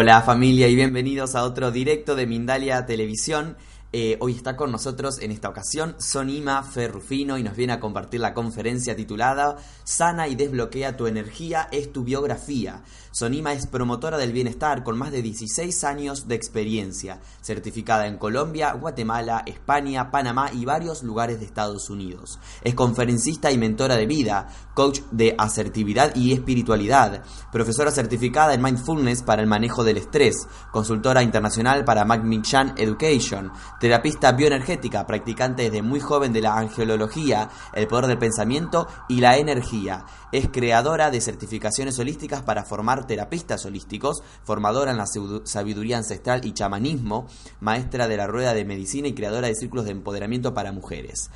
Hola familia y bienvenidos a otro directo de Mindalia Televisión. Eh, hoy está con nosotros en esta ocasión Sonima Ferrufino y nos viene a compartir la conferencia titulada Sana y desbloquea tu energía es tu biografía. Sonima es promotora del bienestar con más de 16 años de experiencia, certificada en Colombia, Guatemala, España, Panamá y varios lugares de Estados Unidos. Es conferencista y mentora de vida, coach de asertividad y espiritualidad, profesora certificada en mindfulness para el manejo del estrés, consultora internacional para Chan Education, terapista bioenergética, practicante desde muy joven de la angelología, el poder del pensamiento y la energía. Es creadora de certificaciones holísticas para formar terapistas holísticos, formadora en la sabiduría ancestral y chamanismo, maestra de la rueda de medicina y creadora de círculos de empoderamiento para mujeres.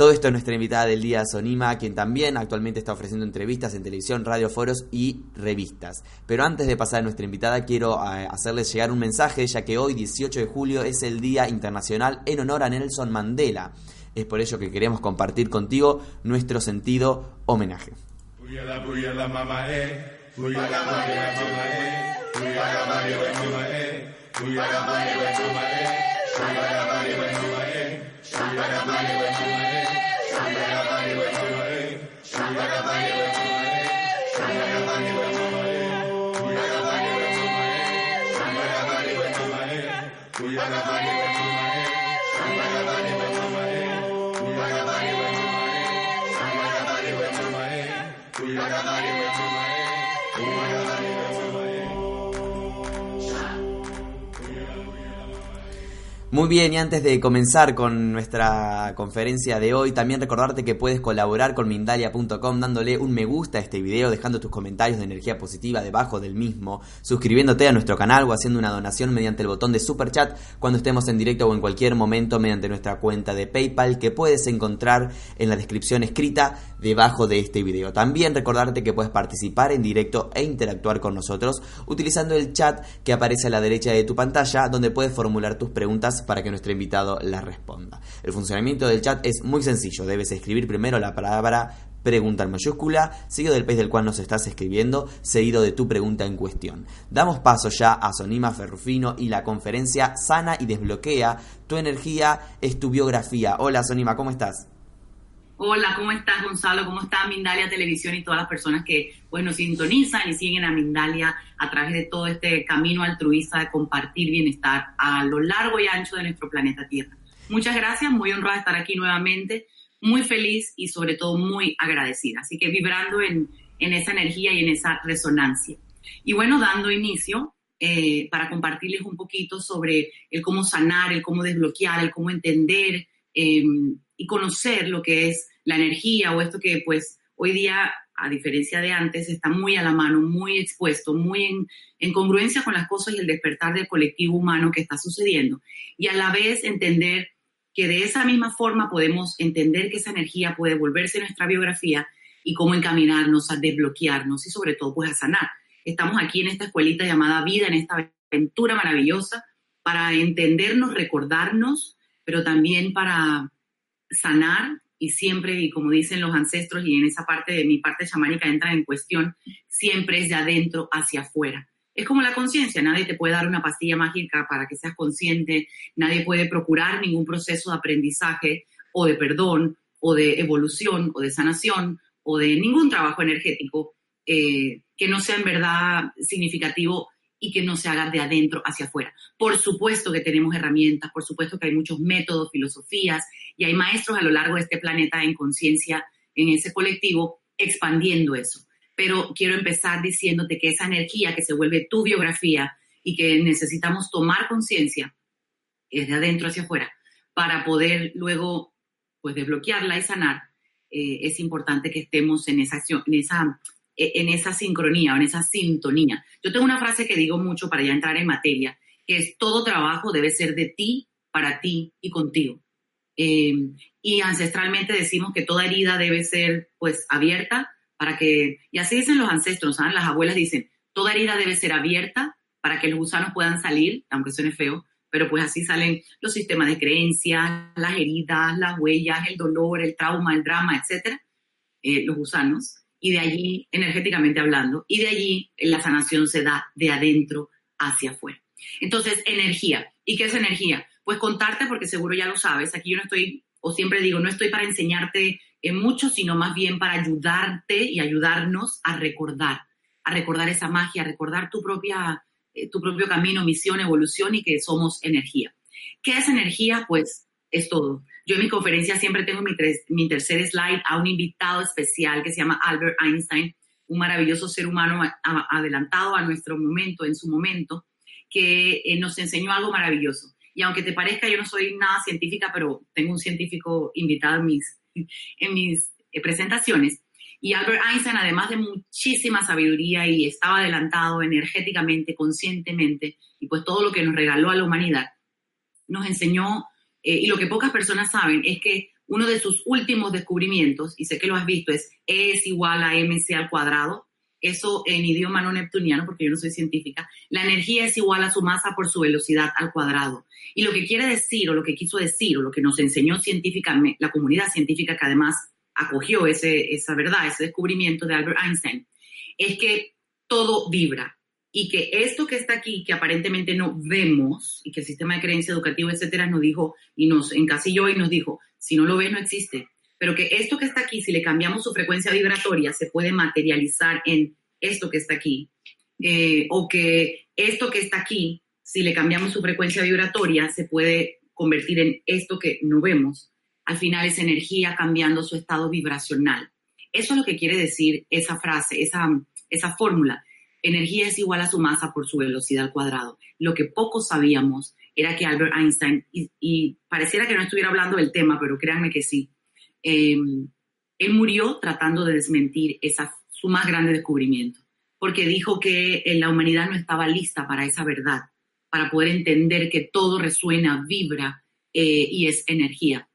Todo esto es nuestra invitada del día, Sonima, quien también actualmente está ofreciendo entrevistas en televisión, radio, foros y revistas. Pero antes de pasar a nuestra invitada, quiero eh, hacerles llegar un mensaje, ya que hoy, 18 de julio, es el Día Internacional en honor a Nelson Mandela. Es por ello que queremos compartir contigo nuestro sentido homenaje. Shugarabani Vetumare, Muy bien, y antes de comenzar con nuestra conferencia de hoy, también recordarte que puedes colaborar con Mindalia.com dándole un me gusta a este video, dejando tus comentarios de energía positiva debajo del mismo, suscribiéndote a nuestro canal o haciendo una donación mediante el botón de super chat cuando estemos en directo o en cualquier momento mediante nuestra cuenta de PayPal que puedes encontrar en la descripción escrita debajo de este video. También recordarte que puedes participar en directo e interactuar con nosotros utilizando el chat que aparece a la derecha de tu pantalla donde puedes formular tus preguntas para que nuestro invitado la responda. El funcionamiento del chat es muy sencillo. Debes escribir primero la palabra pregunta en mayúscula, seguido del país del cual nos estás escribiendo, seguido de tu pregunta en cuestión. Damos paso ya a Sonima Ferrufino y la conferencia Sana y Desbloquea. Tu energía es tu biografía. Hola Sonima, ¿cómo estás? Hola, ¿cómo estás Gonzalo? ¿Cómo está Mindalia Televisión y todas las personas que pues, nos sintonizan y siguen a Mindalia a través de todo este camino altruista de compartir bienestar a lo largo y ancho de nuestro planeta Tierra? Muchas gracias, muy honrada de estar aquí nuevamente, muy feliz y sobre todo muy agradecida. Así que vibrando en, esa energía y en esa resonancia. Y bueno, dando inicio eh, para compartirles un poquito sobre el cómo sanar, el cómo desbloquear, el cómo entender em, y conocer lo que es la energía o esto que pues hoy día, a diferencia de antes, está muy a la mano, muy expuesto, muy en, en congruencia con las cosas y el despertar del colectivo humano que está sucediendo. Y a la vez entender que de esa misma forma podemos entender que esa energía puede volverse nuestra biografía y cómo encaminarnos a desbloquearnos y sobre todo pues a sanar. Estamos aquí en esta escuelita llamada vida, en esta aventura maravillosa para entendernos, recordarnos, pero también para sanar y siempre, y como dicen los ancestros, y en esa parte de mi parte chamánica entra en cuestión, siempre es de adentro hacia afuera. Es como la conciencia, nadie te puede dar una pastilla mágica para que seas consciente, nadie puede procurar ningún proceso de aprendizaje o de perdón o de evolución o de sanación o de ningún trabajo energético eh, que no sea en verdad significativo y que no se haga de adentro hacia afuera. Por supuesto que tenemos herramientas, por supuesto que hay muchos métodos, filosofías y hay maestros a lo largo de este planeta en conciencia, en ese colectivo, expandiendo eso. Pero quiero empezar diciéndote que esa energía que se vuelve tu biografía y que necesitamos tomar conciencia es de adentro hacia afuera para poder luego pues desbloquearla y sanar, eh, es importante que estemos en esa acción, en esa en esa sincronía o en esa sintonía. Yo tengo una frase que digo mucho para ya entrar en materia, que es todo trabajo debe ser de ti, para ti y contigo. Em, y ancestralmente decimos que toda herida debe ser pues abierta para que, y así dicen los ancestros, Las abuelas dicen, toda herida debe ser abierta para que los gusanos puedan salir, aunque suene feo, pero pues así salen los sistemas de creencias, las heridas, las huellas, el dolor, el trauma, el drama, etcétera, eh, los gusanos, y de allí, energéticamente hablando, y de allí la sanación se da de adentro hacia afuera. Entonces, energía. ¿Y qué es energía? Pues contarte, porque seguro ya lo sabes, aquí yo no estoy, o siempre digo, no estoy para enseñarte en mucho, sino más bien para ayudarte y ayudarnos a recordar, a recordar esa magia, a recordar tu, propia, eh, tu propio camino, misión, evolución y que somos energía. ¿Qué es energía? Pues es todo. Yo en mi conferencia siempre tengo mi, mi tercer slide a un invitado especial que se llama Albert Einstein, un maravilloso ser humano adelantado a nuestro momento, en su momento, que eh, nos enseñó algo maravilloso. Y aunque te parezca, yo no soy nada científica, pero tengo un científico invitado en mis, en mis eh, presentaciones. Y Albert Einstein, además de muchísima sabiduría y estaba adelantado energéticamente, conscientemente, y pues todo lo que nos regaló a la humanidad, nos enseñó, eh, y lo que pocas personas saben es que uno de sus últimos descubrimientos, y sé que lo has visto, es E es igual a mc al cuadrado, eso en idioma no neptuniano, porque yo no soy científica, la energía es igual a su masa por su velocidad al cuadrado. Y lo que quiere decir, o lo que quiso decir, o lo que nos enseñó científicamente, la comunidad científica que además acogió ese, esa verdad, ese descubrimiento de Albert Einstein, es que todo vibra. Y que esto que está aquí, que aparentemente no vemos, y que el sistema de creencia educativo, etcétera, nos dijo, y nos encasilló y nos dijo, si no lo ves, no existe pero que esto que está aquí, si le cambiamos su frecuencia vibratoria, se puede materializar en esto que está aquí, eh, o que esto que está aquí, si le cambiamos su frecuencia vibratoria, se puede convertir en esto que no vemos. Al final es energía cambiando su estado vibracional. Eso es lo que quiere decir esa frase, esa, esa fórmula. Energía es igual a su masa por su velocidad al cuadrado. Lo que poco sabíamos era que Albert Einstein, y, pareciera que no estuviera hablando del tema, pero créanme que sí, Em, él murió tratando de desmentir esa, su más grande descubrimiento, porque dijo que la humanidad no estaba lista para esa verdad, para poder entender que todo resuena, vibra eh, y es energía.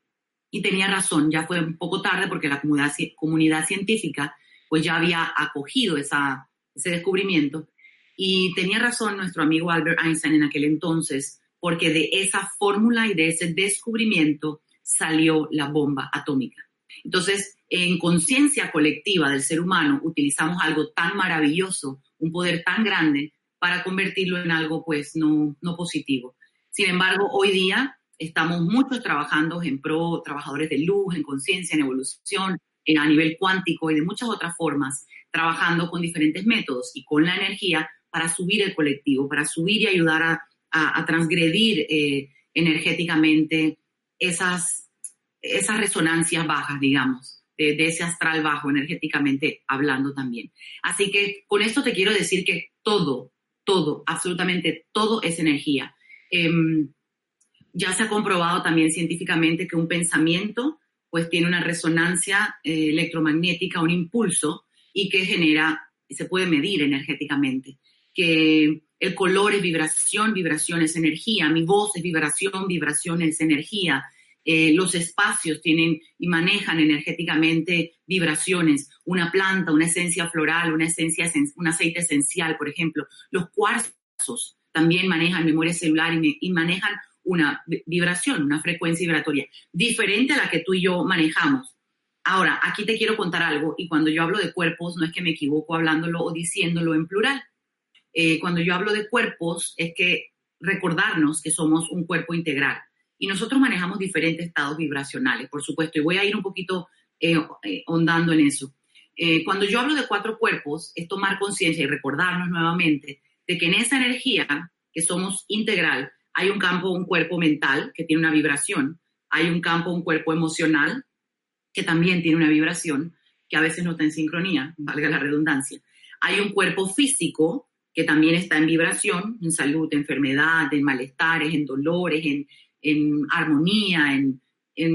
Y tenía razón, ya fue un poco tarde porque la comunidad, comunidad científica pues ya había acogido esa, ese descubrimiento. Y tenía razón nuestro amigo Albert Einstein en aquel entonces, porque de esa fórmula y de ese descubrimiento salió la bomba atómica. Entonces, en conciencia colectiva del ser humano, utilizamos algo tan maravilloso, un poder tan grande, para convertirlo en algo, pues, no, no positivo. Sin embargo, hoy día estamos muchos trabajando en pro, trabajadores de luz, en conciencia, en evolución, en, a nivel cuántico y de muchas otras formas, trabajando con diferentes métodos y con la energía para subir el colectivo, para subir y ayudar a, a, transgredir eh, energéticamente esas, esas resonancias bajas, digamos, de, ese astral bajo energéticamente hablando también. Así que con esto te quiero decir que todo, todo, absolutamente todo es energía. Em, ya se ha comprobado también científicamente que un pensamiento pues tiene una resonancia eh, electromagnética, un impulso y que genera, se puede medir energéticamente, que el color es vibración, vibración es energía, mi voz es vibración, vibración es energía, eh, los espacios tienen y manejan energéticamente vibraciones, una planta, una esencia floral, una esencia, un aceite esencial, por ejemplo. Los cuarzos también manejan memoria celular y, y manejan una vibración, una frecuencia vibratoria, diferente a la que tú y yo manejamos. Ahora, aquí te quiero contar algo, y cuando yo hablo de cuerpos, no es que me equivoco hablándolo o diciéndolo en plural. Eh, cuando yo hablo de cuerpos, es que recordarnos que somos un cuerpo integral. Y nosotros manejamos diferentes estados vibracionales, por supuesto, y voy a ir un poquito eh, eh en eso. Eh, cuando yo hablo de cuatro cuerpos, es tomar conciencia y recordarnos nuevamente de que en esa energía, que somos integral, hay un campo, un cuerpo mental que tiene una vibración, hay un campo, un cuerpo emocional que también tiene una vibración, que a veces no está en sincronía, valga la redundancia. Hay un cuerpo físico que también está en vibración, en salud, enfermedad, en malestares, en dolores, en, armonía, en,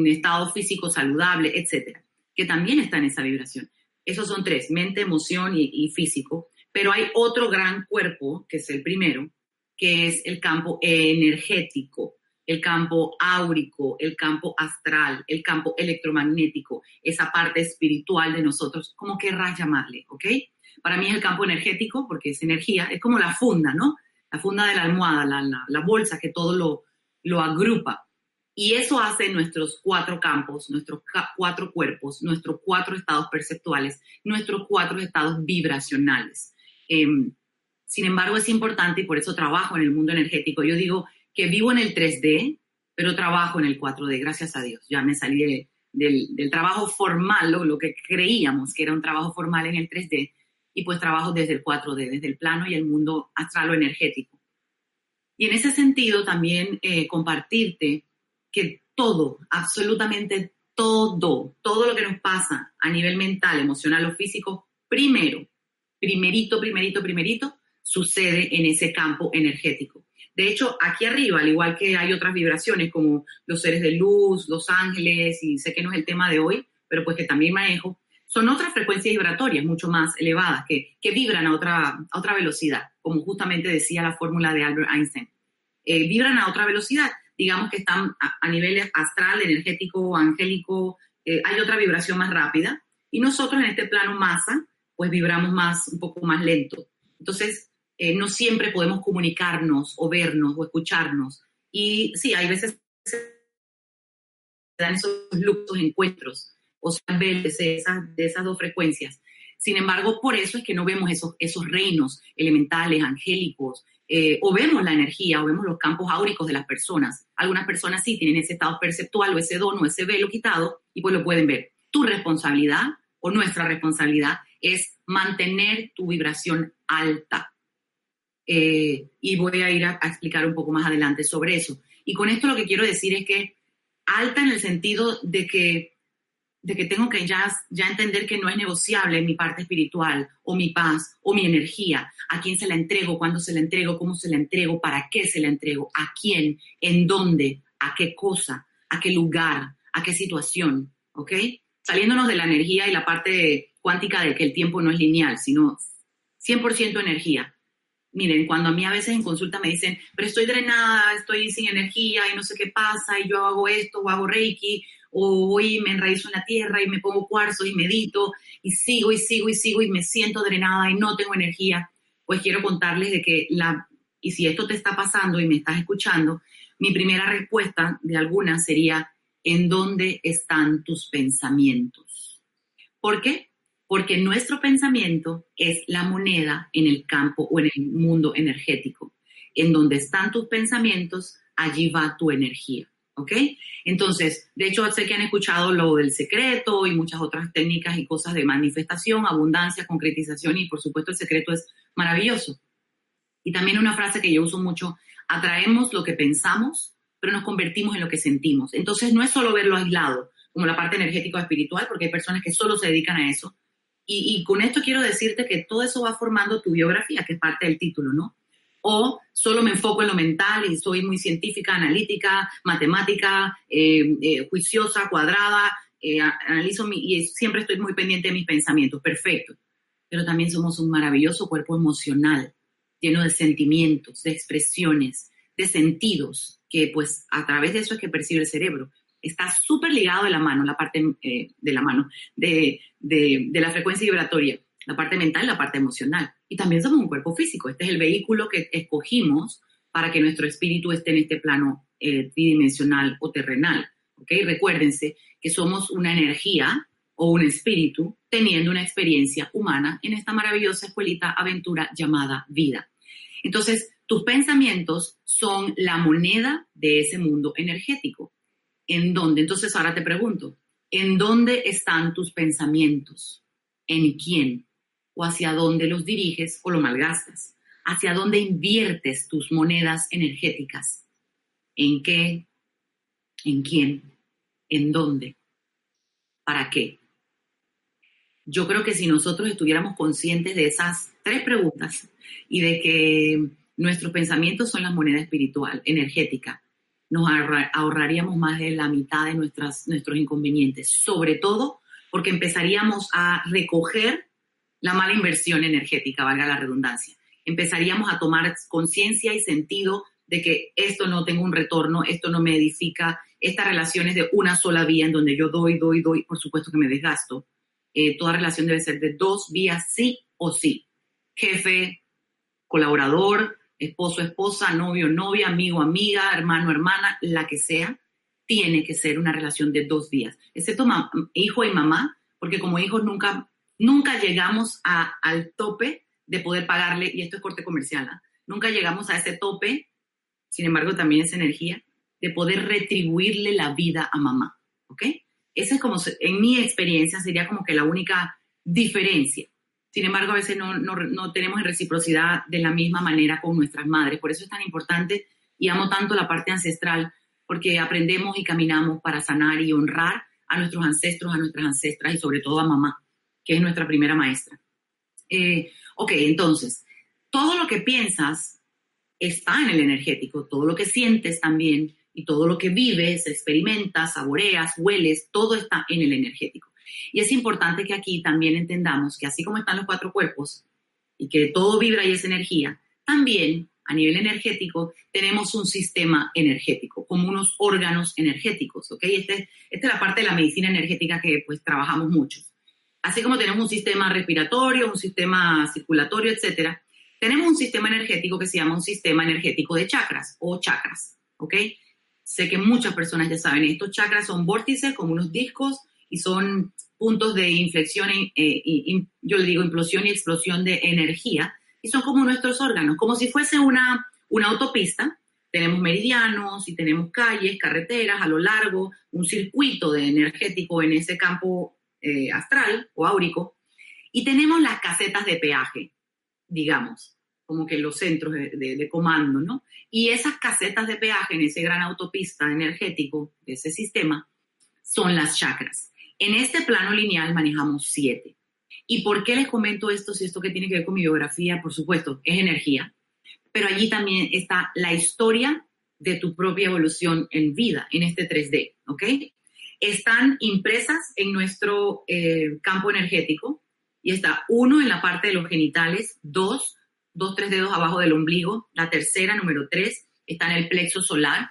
estado físico saludable, etcétera, que también está en esa vibración. Esos son tres, mente, emoción y, y, físico. Pero hay otro gran cuerpo, que es el primero, que es el campo energético, el campo áurico, el campo astral, el campo electromagnético, esa parte espiritual de nosotros, como querrás llamarle, ¿ok? Para mí es el campo energético porque es energía, es como la funda, ¿no? La funda de la almohada, la, bolsa que todo lo, lo agrupa. Y eso hace nuestros cuatro campos, nuestros cuatro cuerpos, nuestros cuatro estados perceptuales, nuestros cuatro estados vibracionales. Em, sin embargo, es importante y por eso trabajo en el mundo energético. Yo digo que vivo en el 3D, pero trabajo en el 4D, gracias a Dios. Ya me salí del, trabajo formal, lo, lo, que creíamos que era un trabajo formal en el 3D, y pues trabajo desde el 4D, desde el plano y el mundo astral o energético. Y en ese sentido también eh, compartirte que todo, absolutamente todo, todo lo que nos pasa a nivel mental, emocional o físico, primero, primerito, primerito, primerito, sucede en ese campo energético. De hecho, aquí arriba, al igual que hay otras vibraciones como los seres de luz, los ángeles, y sé que no es el tema de hoy, pero pues que también manejo, son otras frecuencias vibratorias mucho más elevadas que, que vibran a otra, a otra velocidad, como justamente decía la fórmula de Albert Einstein. Eh, vibran a otra velocidad, digamos que están a, nivel astral, energético, angélico, eh, hay otra vibración más rápida, y nosotros en este plano masa, pues vibramos más, un poco más lento. Entonces, eh, no siempre podemos comunicarnos o vernos o escucharnos. Y sí, hay veces se dan esos luxos encuentros o sea, de esas, de esas dos frecuencias. Sin embargo, por eso es que no vemos esos, esos reinos elementales, angélicos, eh, o vemos la energía, o vemos los campos áuricos de las personas. Algunas personas sí tienen ese estado perceptual o ese don o ese velo quitado y pues lo pueden ver. Tu responsabilidad o nuestra responsabilidad es mantener tu vibración alta. Eh, y voy a ir a, explicar un poco más adelante sobre eso. Y con esto lo que quiero decir es que alta en el sentido de que, de que tengo que ya, ya entender que no es negociable mi parte espiritual o mi paz o mi energía. ¿A quién se la entrego? ¿Cuándo se la entrego? ¿Cómo se la entrego? ¿Para qué se la entrego? ¿A quién? ¿En dónde? ¿A qué cosa? ¿A qué lugar? ¿A qué situación? ¿Ok? Saliéndonos de la energía y la parte cuántica de que el tiempo no es lineal, sino 100% energía miren, cuando a mí a veces en consulta me dicen, pero estoy drenada, estoy sin energía y no sé qué pasa, y yo hago esto, o hago reiki, o voy me enraizo en la tierra y me pongo cuarzo y medito, y sigo y sigo y sigo y me siento drenada y no tengo energía, pues quiero contarles de que la, y si esto te está pasando y me estás escuchando, mi primera respuesta de alguna sería, ¿en dónde están tus pensamientos? ¿Por qué? Porque nuestro pensamiento es la moneda en el campo o en el mundo energético. En donde están tus pensamientos, allí va tu energía. ¿Ok? Entonces, de hecho, sé que han escuchado lo del secreto y muchas otras técnicas y cosas de manifestación, abundancia, concretización y por supuesto el secreto es maravilloso. Y también una frase que yo uso mucho, atraemos lo que pensamos, pero nos convertimos en lo que sentimos. Entonces, no es solo verlo aislado, como la parte energética espiritual, porque hay personas que solo se dedican a eso, y, con esto quiero decirte que todo eso va formando tu biografía, que es parte del título, ¿no? O solo me enfoco en lo mental y soy muy científica, analítica, matemática, eh, eh, juiciosa, cuadrada, eh, analizo y siempre estoy muy pendiente de mis pensamientos. Perfecto. Pero también somos un maravilloso cuerpo emocional, lleno de sentimientos, de expresiones, de sentidos, que pues a través de eso es que percibe el cerebro está súper ligado de la mano, la parte eh, de la mano, de, la frecuencia vibratoria, la parte mental, la parte emocional. Y también somos un cuerpo físico. Este es el vehículo que escogimos para que nuestro espíritu esté en este plano eh, tridimensional o terrenal. ¿okay? Recuérdense que somos una energía o un espíritu teniendo una experiencia humana en esta maravillosa escuelita aventura llamada vida. Entonces, tus pensamientos son la moneda de ese mundo energético. ¿En dónde? Entonces ahora te pregunto, ¿en dónde están tus pensamientos? ¿En quién? ¿O hacia dónde los diriges o lo malgastas? ¿Hacia dónde inviertes tus monedas energéticas? ¿En qué? ¿En quién? ¿En dónde? ¿Para qué? Yo creo que si nosotros estuviéramos conscientes de esas tres preguntas y de que nuestros pensamientos son la moneda espiritual, energética, nos ahorraríamos más de la mitad de nuestras, nuestros inconvenientes, sobre todo porque empezaríamos a recoger la mala inversión energética, valga la redundancia. Empezaríamos a tomar conciencia y sentido de que esto no tengo un retorno, esto no me edifica, esta relación es de una sola vía en donde yo doy, doy, doy, por supuesto que me desgasto. Eh, toda relación debe ser de dos vías, sí o sí. Jefe, colaborador, esposo, esposa, novio, novia, amigo, amiga, hermano, hermana, la que sea, tiene que ser una relación de dos días, excepto hijo y mamá, porque como hijos nunca, nunca llegamos a, al tope de poder pagarle, y esto es corte comercial, ¿ah? nunca llegamos a ese tope, sin embargo también es energía, de poder retribuirle la vida a mamá, ¿ok? Esa es como, en mi experiencia, sería como que la única diferencia. Sin embargo, a veces no, no, tenemos reciprocidad de la misma manera con nuestras madres. Por eso es tan importante y amo tanto la parte ancestral, porque aprendemos y caminamos para sanar y honrar a nuestros ancestros, a nuestras ancestras y sobre todo a mamá, que es nuestra primera maestra. Eh, ok, entonces, todo lo que piensas está en el energético, todo lo que sientes también y todo lo que vives, experimentas, saboreas, hueles, todo está en el energético. Y es importante que aquí también entendamos que así como están los cuatro cuerpos y que todo vibra y es energía, también a nivel energético tenemos un sistema energético, como unos órganos energéticos, ¿ok? Este, esta es la parte de la medicina energética que pues trabajamos mucho. Así como tenemos un sistema respiratorio, un sistema circulatorio, etcétera, tenemos un sistema energético que se llama un sistema energético de chakras o chakras, ¿ok? Sé que muchas personas ya saben, estos chakras son vórtices como unos discos y son puntos de inflexión, eh, yo le digo implosión y explosión de energía, y son como nuestros órganos, como si fuese una, una autopista. Tenemos meridianos y tenemos calles, carreteras a lo largo, un circuito de energético en ese campo eh, astral o áurico, y tenemos las casetas de peaje, digamos, como que los centros de, de, comando, ¿no? Y esas casetas de peaje en ese gran autopista energético de ese sistema son las chakras. En este plano lineal manejamos siete. ¿Y por qué les comento esto? Si esto que tiene que ver con mi biografía, por supuesto, es energía. Pero allí también está la historia de tu propia evolución en vida, en este 3D, ¿ok? Están impresas en nuestro eh, campo energético y está uno en la parte de los genitales, dos, dos, tres dedos abajo del ombligo, la tercera, número tres, está en el plexo solar,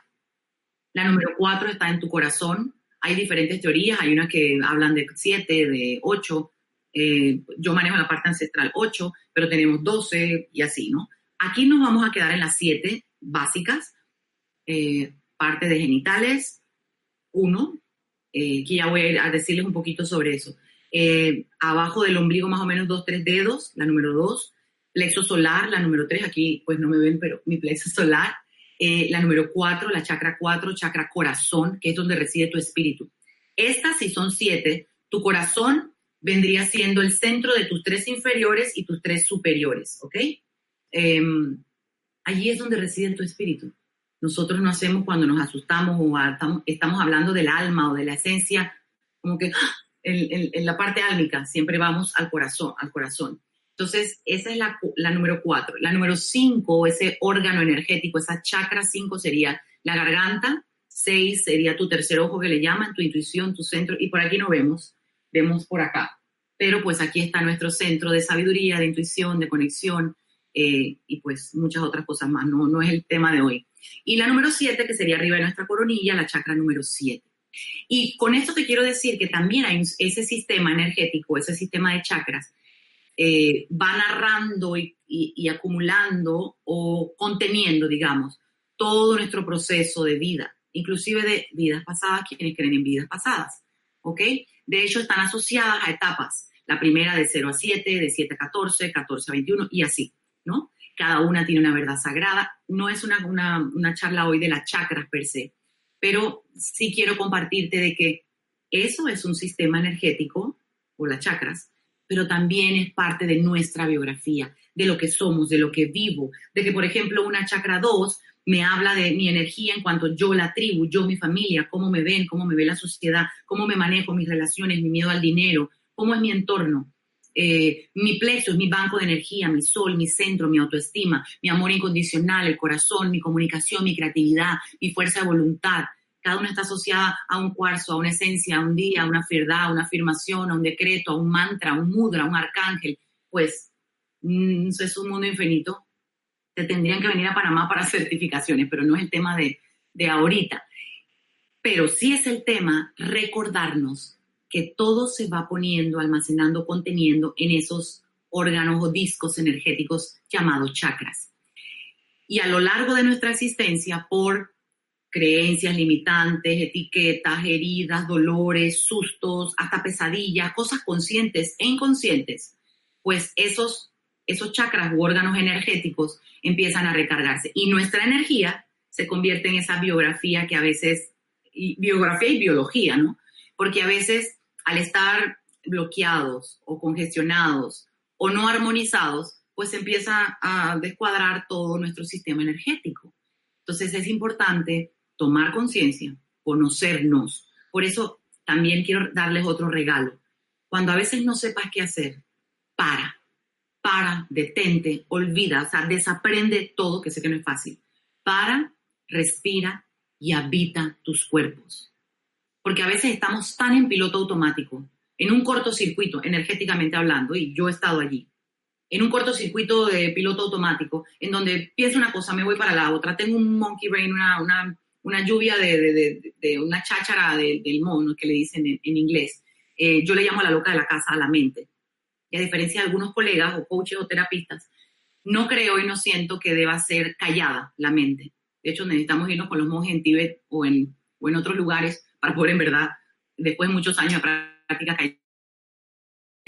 la número cuatro está en tu corazón, hay diferentes teorías, hay unas que hablan de 7, de 8, eh, yo manejo la parte ancestral 8, pero tenemos 12 y así, ¿no? Aquí nos vamos a quedar en las 7 básicas, eh, parte de genitales, 1, eh, que ya voy a decirles un poquito sobre eso. abajo del ombligo más o menos 2, 3 dedos, la número 2, plexo solar, la número 3, aquí pues no me ven, pero mi plexo solar, eh, la número cuatro, la chakra cuatro, chakra corazón, que es donde reside tu espíritu. Estas, si son siete, tu corazón vendría siendo el centro de tus tres inferiores y tus tres superiores, ¿ok? Em, allí es donde reside tu espíritu. Nosotros no hacemos cuando nos asustamos o estamos, hablando del alma o de la esencia, como que ¡ah! en, la parte álmica, siempre vamos al corazón, al corazón. Entonces, esa es la, número cuatro. La número cinco, ese órgano energético, esa chakra cinco sería la garganta. Seis sería tu tercer ojo que le llaman, tu intuición, tu centro. Y por aquí no vemos, vemos por acá. Pero pues aquí está nuestro centro de sabiduría, de intuición, de conexión eh, y pues muchas otras cosas más. No, no es el tema de hoy. Y la número siete, que sería arriba de nuestra coronilla, la chakra número siete. Y con esto te quiero decir que también hay ese sistema energético, ese sistema de chakras, eh, va narrando y, acumulando o conteniendo, digamos, todo nuestro proceso de vida, inclusive de vidas pasadas, quienes creen en vidas pasadas, ¿ok? De hecho, están asociadas a etapas, la primera de 0 a 7, de 7 a 14, 14 a 21 y así, ¿no? Cada una tiene una verdad sagrada. No es una, una, una charla hoy de las chakras per se, pero sí quiero compartirte de que eso es un sistema energético, o las chakras, pero también es parte de nuestra biografía, de lo que somos, de lo que vivo, de que, por ejemplo, una chakra 2 me habla de mi energía en cuanto yo la tribu, yo mi familia, cómo me ven, cómo me ve la sociedad, cómo me manejo mis relaciones, mi miedo al dinero, cómo es mi entorno. Eh, mi plexo es mi banco de energía, mi sol, mi centro, mi autoestima, mi amor incondicional, el corazón, mi comunicación, mi creatividad, mi fuerza de voluntad, cada una está asociada a un cuarzo, a una esencia, a un día, a una verdad, a una afirmación, a un decreto, a un mantra, a un mudra, a un arcángel, pues mm, eso es un mundo infinito. Te tendrían que venir a Panamá para certificaciones, pero no es el tema de, de ahorita. Pero sí es el tema recordarnos que todo se va poniendo, almacenando, conteniendo en esos órganos o discos energéticos llamados chakras. Y a lo largo de nuestra existencia, por creencias limitantes, etiquetas, heridas, dolores, sustos, hasta pesadillas, cosas conscientes e inconscientes, pues esos, esos chakras u órganos energéticos empiezan a recargarse. Y nuestra energía se convierte en esa biografía que a veces, biografía y biología, ¿no? Porque a veces al estar bloqueados o congestionados o no armonizados, pues empieza a descuadrar todo nuestro sistema energético. Entonces es importante tomar conciencia, conocernos. Por eso también quiero darles otro regalo. Cuando a veces no sepas qué hacer, para, para, detente, olvida, o sea, desaprende todo, que sé que no es fácil. Para, respira y habita tus cuerpos. Porque a veces estamos tan en piloto automático, en un cortocircuito, energéticamente hablando, y yo he estado allí, en un cortocircuito de piloto automático, en donde pienso una cosa, me voy para la otra, tengo un monkey brain, una, una una lluvia de, una cháchara del mono, que le dicen en, inglés. Eh, yo le llamo a la loca de la casa a la mente. Y a diferencia de algunos colegas o coaches o terapistas, no creo y no siento que deba ser callada la mente. De hecho, necesitamos irnos con los monjes en Tíbet o en, o en otros lugares para poder, en verdad, después de muchos años de práctica,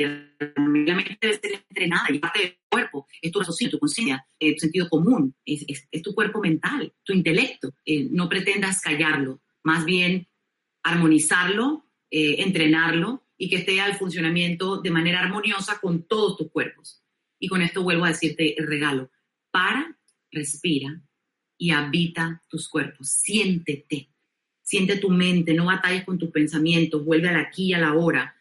callar la mente debe ser entrenada y parte del cuerpo, es tu raciocinio, tu conciencia, eh, tu sentido común, es, tu cuerpo mental, tu intelecto. Eh, no pretendas callarlo, más bien armonizarlo, eh, entrenarlo y que esté al funcionamiento de manera armoniosa con todos tus cuerpos. Y con esto vuelvo a decirte el regalo. Para, respira y habita tus cuerpos. Siéntete. Siente tu mente, no batalles con tus pensamientos, vuelve al aquí y a la hora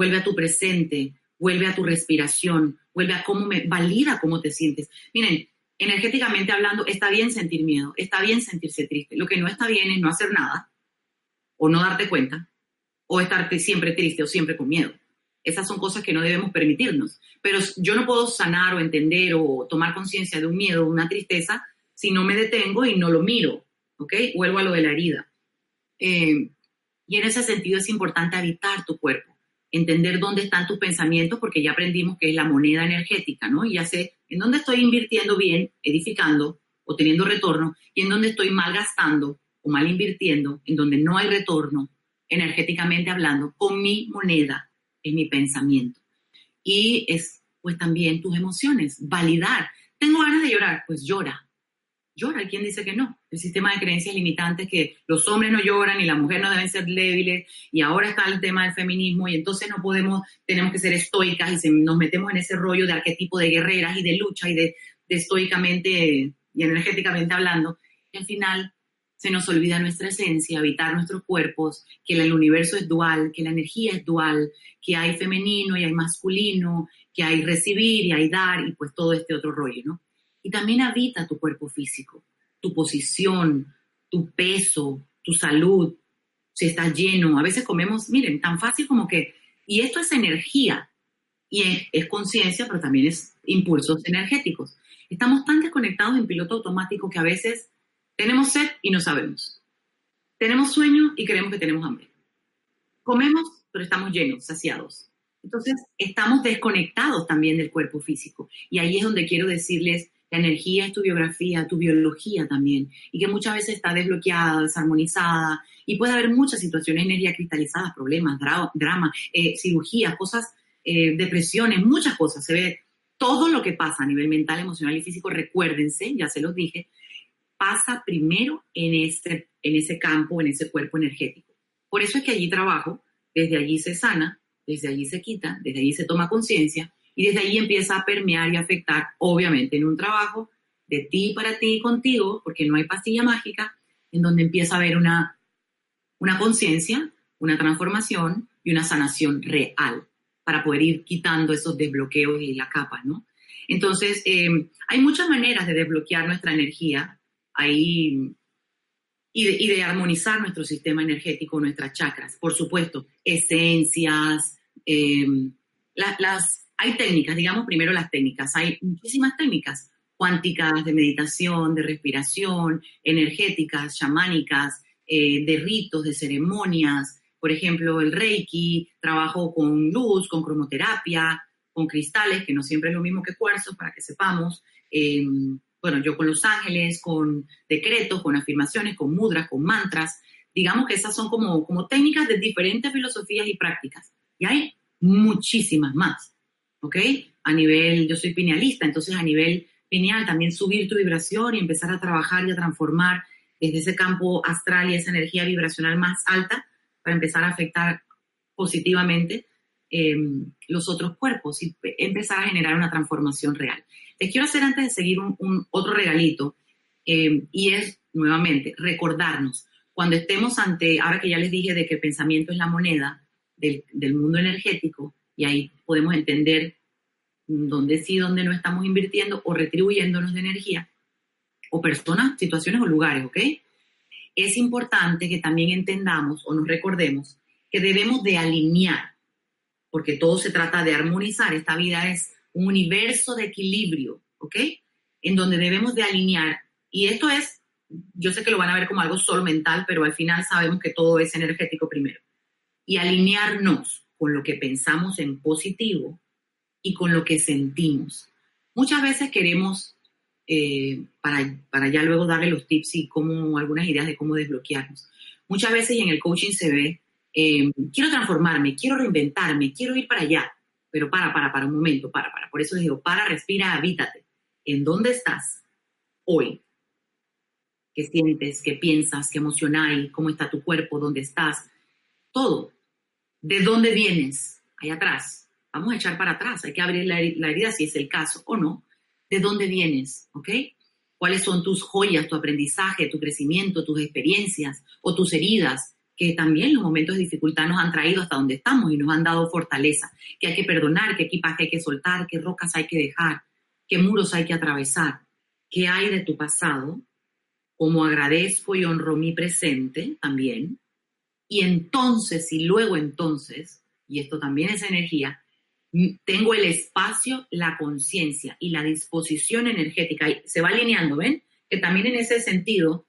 vuelve a tu presente, vuelve a tu respiración, vuelve a cómo me valida cómo te sientes. Miren, energéticamente hablando, está bien sentir miedo, está bien sentirse triste. Lo que no está bien es no hacer nada o no darte cuenta o estar siempre triste o siempre con miedo. Esas son cosas que no debemos permitirnos. Pero yo no puedo sanar o entender o tomar conciencia de un miedo o una tristeza si no me detengo y no lo miro. ¿Ok? Vuelvo a lo de la herida. Eh, y en ese sentido es importante habitar tu cuerpo entender dónde están tus pensamientos, porque ya aprendimos que es la moneda energética, ¿no? Y ya sé en dónde estoy invirtiendo bien, edificando o teniendo retorno, y en dónde estoy mal gastando o mal invirtiendo, en donde no hay retorno, energéticamente hablando, con mi moneda, en mi pensamiento. Y es, pues también tus emociones, validar. Tengo ganas de llorar, pues llora, llora. ¿Quién dice que no? El sistema de creencias limitantes que los hombres no lloran y las mujeres no deben ser débiles y ahora está el tema del feminismo y entonces no podemos, tenemos que ser estoicas y nos metemos en ese rollo de arquetipo de guerreras y de lucha y de, estoicamente y energéticamente hablando. Y al final se nos olvida nuestra esencia, habitar nuestros cuerpos, que el universo es dual, que la energía es dual, que hay femenino y hay masculino, que hay recibir y hay dar y pues todo este otro rollo, ¿no? Y también habita tu cuerpo físico, tu posición, tu peso, tu salud, si estás lleno. A veces comemos, miren, tan fácil como que, y esto es energía, y es, conciencia, pero también es impulsos energéticos. Estamos tan desconectados en piloto automático que a veces tenemos sed y no sabemos. Tenemos sueño y creemos que tenemos hambre. Comemos, pero estamos llenos, saciados. Entonces, estamos desconectados también del cuerpo físico. Y ahí es donde quiero decirles la energía es tu biografía, tu biología también, y que muchas veces está desbloqueada, desarmonizada, y puede haber muchas situaciones energía cristalizada, problemas, drama, eh, cirugías, cosas, eh, depresiones, muchas cosas. Se ve todo lo que pasa a nivel mental, emocional y físico, recuérdense, ya se los dije, pasa primero en ese, en ese campo, en ese cuerpo energético. Por eso es que allí trabajo, desde allí se sana, desde allí se quita, desde allí se toma conciencia y desde ahí empieza a permear y afectar, obviamente, en un trabajo de ti para ti y contigo, porque no hay pastilla mágica, en donde empieza a haber una, una conciencia, una transformación y una sanación real para poder ir quitando esos desbloqueos y la capa, ¿no? Entonces, em, hay muchas maneras de desbloquear nuestra energía ahí y de, y de, armonizar nuestro sistema energético, nuestras chakras. Por supuesto, esencias, em, las hay técnicas, digamos primero las técnicas, hay muchísimas técnicas cuánticas de meditación, de respiración, energéticas, chamánicas, eh, de ritos, de ceremonias, por ejemplo, el Reiki, trabajo con luz, con cromoterapia, con cristales, que no siempre es lo mismo que cuarzos, para que sepamos, em, bueno, yo con los ángeles, con decretos, con afirmaciones, con mudras, con mantras. Digamos que esas son como, como técnicas de diferentes filosofías y prácticas. Y hay muchísimas más, ¿ok? A nivel, yo soy pinealista, entonces a nivel pineal también subir tu vibración y empezar a trabajar y a transformar desde ese campo astral y esa energía vibracional más alta para empezar a afectar positivamente eh, los otros cuerpos y empezar a generar una transformación real. Les quiero hacer antes de seguir un, otro regalito eh, y es nuevamente recordarnos cuando estemos ante, ahora que ya les dije de que el pensamiento es la moneda del, del mundo energético y ahí podemos entender dónde sí, dónde no estamos invirtiendo o retribuyéndonos de energía, o personas, situaciones o lugares, ¿ok? Es importante que también entendamos o nos recordemos que debemos de alinear, porque todo se trata de armonizar, esta vida es un universo de equilibrio, ¿ok? En donde debemos de alinear, y esto es, yo sé que lo van a ver como algo solo mental, pero al final sabemos que todo es energético primero, y alinearnos con lo que pensamos en positivo y con lo que sentimos. Muchas veces queremos, eh, para, para ya luego darle los tips y como algunas ideas de cómo desbloquearnos, muchas veces y en el coaching se ve, eh, quiero transformarme, quiero reinventarme, quiero ir para allá, pero para, para, para un momento, para, para. Por eso les digo, para, respira, habítate. ¿En dónde estás hoy? ¿Qué sientes? ¿Qué piensas? ¿Qué emocionáis? ¿Cómo está tu cuerpo? ¿Dónde estás? Todo. ¿De dónde vienes? Ahí atrás. Vamos a echar para atrás. Hay que abrir la, herida si es el caso o no. ¿De dónde vienes? ¿Ok? ¿Cuáles son tus joyas, tu aprendizaje, tu crecimiento, tus experiencias o tus heridas? que también los momentos de dificultad nos han traído hasta donde estamos y nos han dado fortaleza, que hay que perdonar, qué equipaje hay que soltar, qué rocas hay que dejar, qué muros hay que atravesar, qué hay de tu pasado, como agradezco y honro mi presente también, y entonces y luego entonces, y esto también es energía, tengo el espacio, la conciencia y la disposición energética, y se va alineando, ¿ven? Que también en ese sentido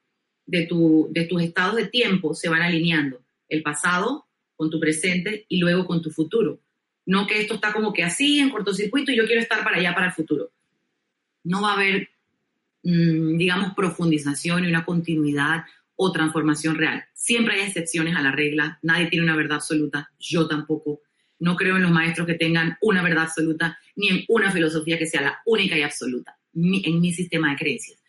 de, tu, de tus estados de tiempo se van alineando. El pasado con tu presente y luego con tu futuro. No que esto está como que así en cortocircuito y yo quiero estar para allá, para el futuro. No va a haber, mm, digamos, profundización y una continuidad o transformación real. Siempre hay excepciones a la regla. Nadie tiene una verdad absoluta. Yo tampoco. No creo en los maestros que tengan una verdad absoluta, ni en una filosofía que sea la única y absoluta, en mi sistema de creencias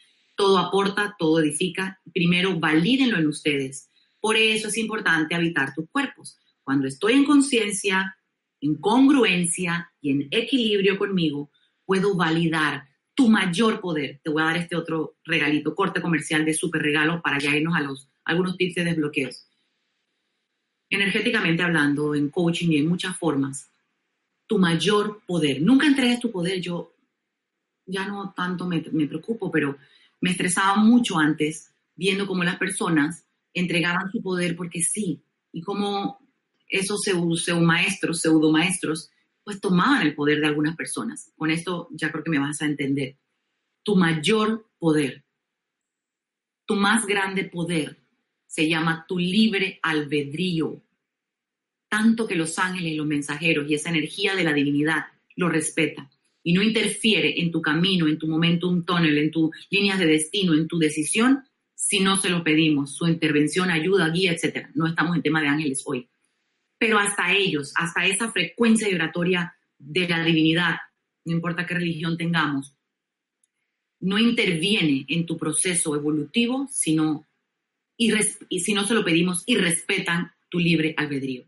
todo aporta, todo edifica. Primero, valídenlo en ustedes. Por eso es importante habitar tus cuerpos. Cuando estoy en conciencia, en congruencia y en equilibrio conmigo, puedo validar tu mayor poder. Te voy a dar este otro regalito, corte comercial de super regalo para ya irnos a los algunos tips de desbloqueos. Energéticamente hablando, en coaching y en muchas formas, tu mayor poder. Nunca entregues tu poder. Yo ya no tanto me, me preocupo, pero me estresaba mucho antes viendo cómo las personas entregaban su poder porque sí, y cómo esos pseudo maestros, pseudo maestros, pues tomaban el poder de algunas personas. Con esto ya creo que me vas a entender. Tu mayor poder, tu más grande poder, se llama tu libre albedrío. Tanto que los ángeles y los mensajeros y esa energía de la divinidad lo respetan y no interfiere en tu camino, en tu momentum tunnel, en tus líneas de destino, en tu decisión, si no se lo pedimos, su intervención, ayuda, guía, etc. No estamos en tema de ángeles hoy. Pero hasta ellos, hasta esa frecuencia vibratoria de la divinidad, no importa qué religión tengamos, no interviene en tu proceso evolutivo, sino, y, si no se lo pedimos y respetan tu libre albedrío.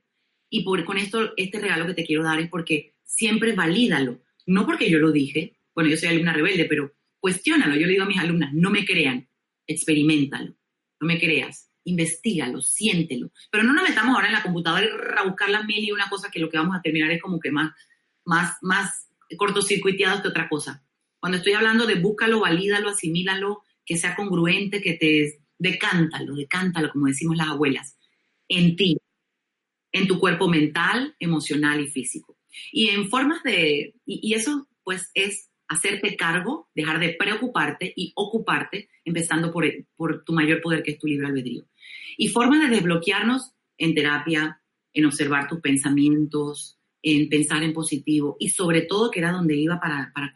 Y por, con esto, este regalo que te quiero dar es porque siempre valídalo no porque yo lo dije, bueno, yo soy alumna rebelde, pero cuestiónalo. Yo le digo a mis alumnas, no me crean, experimentalo, no me creas, investigalo, siéntelo. Pero no nos metamos ahora en la computadora a buscar las mil y una cosa que lo que vamos a terminar es como que más, más, más cortocircuiteados que otra cosa. Cuando estoy hablando de búscalo, valídalo, asimílalo, que sea congruente, que te decántalo, decántalo, como decimos las abuelas, en ti, en tu cuerpo mental, emocional y físico. Y en formas de, y, eso pues es hacerte cargo, dejar de preocuparte y ocuparte, empezando por, por tu mayor poder que es tu libre albedrío. Y formas de desbloquearnos en terapia, en observar tus pensamientos, en pensar en positivo y sobre todo, que era donde iba para, para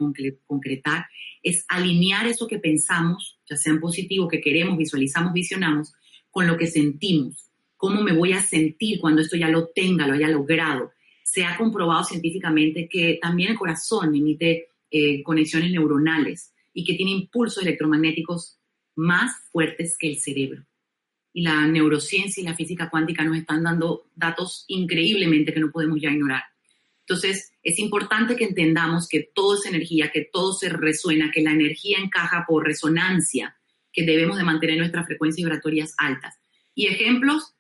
concretar, es alinear eso que pensamos, ya sea en positivo, que queremos, visualizamos, visionamos, con lo que sentimos. ¿Cómo me voy a sentir cuando esto ya lo tenga, lo haya logrado? Se ha comprobado científicamente que también el corazón emite eh, conexiones neuronales y que tiene impulsos electromagnéticos más fuertes que el cerebro. Y la neurociencia y la física cuántica nos están dando datos increíblemente que no podemos ya ignorar. Entonces, es importante que entendamos que todo es energía, que todo se resuena, que la energía encaja por resonancia, que debemos de mantener nuestras frecuencias vibratorias altas. Y ejemplos,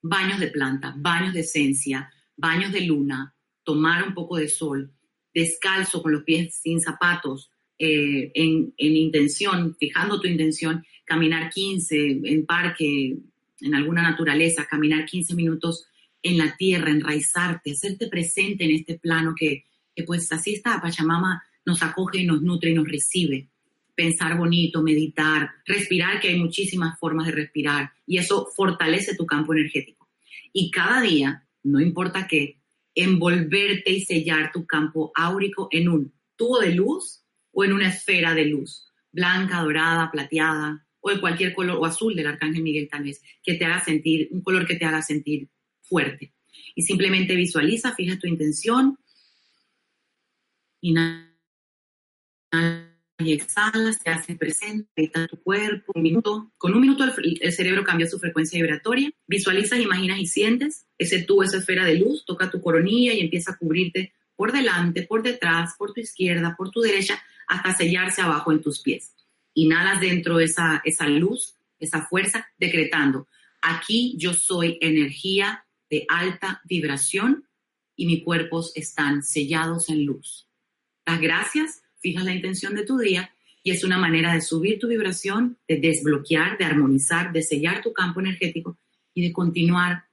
baños de planta, baños de esencia, baños de luna, tomar un poco de sol, descalzo con los pies sin zapatos, eh, en, en, intención, fijando tu intención, caminar 15 en parque, en alguna naturaleza, caminar 15 minutos en la tierra, enraizarte, hacerte presente en este plano que, pues así está, Pachamama nos acoge y nos nutre y nos recibe. Pensar bonito, meditar, respirar, que hay muchísimas formas de respirar y eso fortalece tu campo energético. Y cada día, no importa qué, envolverte y sellar tu campo áurico en un tubo de luz o en una esfera de luz, blanca, dorada, plateada, o de cualquier color, o azul del Arcángel Miguel tal vez, que te haga sentir, un color que te haga sentir fuerte. Y simplemente visualiza, fija tu intención. Inhala y exhalas, te haces presente, está tu cuerpo, un minuto. Con un minuto el, cerebro cambia su frecuencia vibratoria. Visualizas, imaginas y sientes ese tú, esa esfera de luz, toca tu coronilla y empieza a cubrirte por delante, por detrás, por tu izquierda, por tu derecha, hasta sellarse abajo en tus pies. Inhalas dentro esa, esa luz, esa fuerza, decretando, aquí yo soy energía de alta vibración y mis cuerpos están sellados en luz. Las gracias, fijas la intención de tu día y es una manera de subir tu vibración, de desbloquear, de armonizar, de sellar tu campo energético y de continuar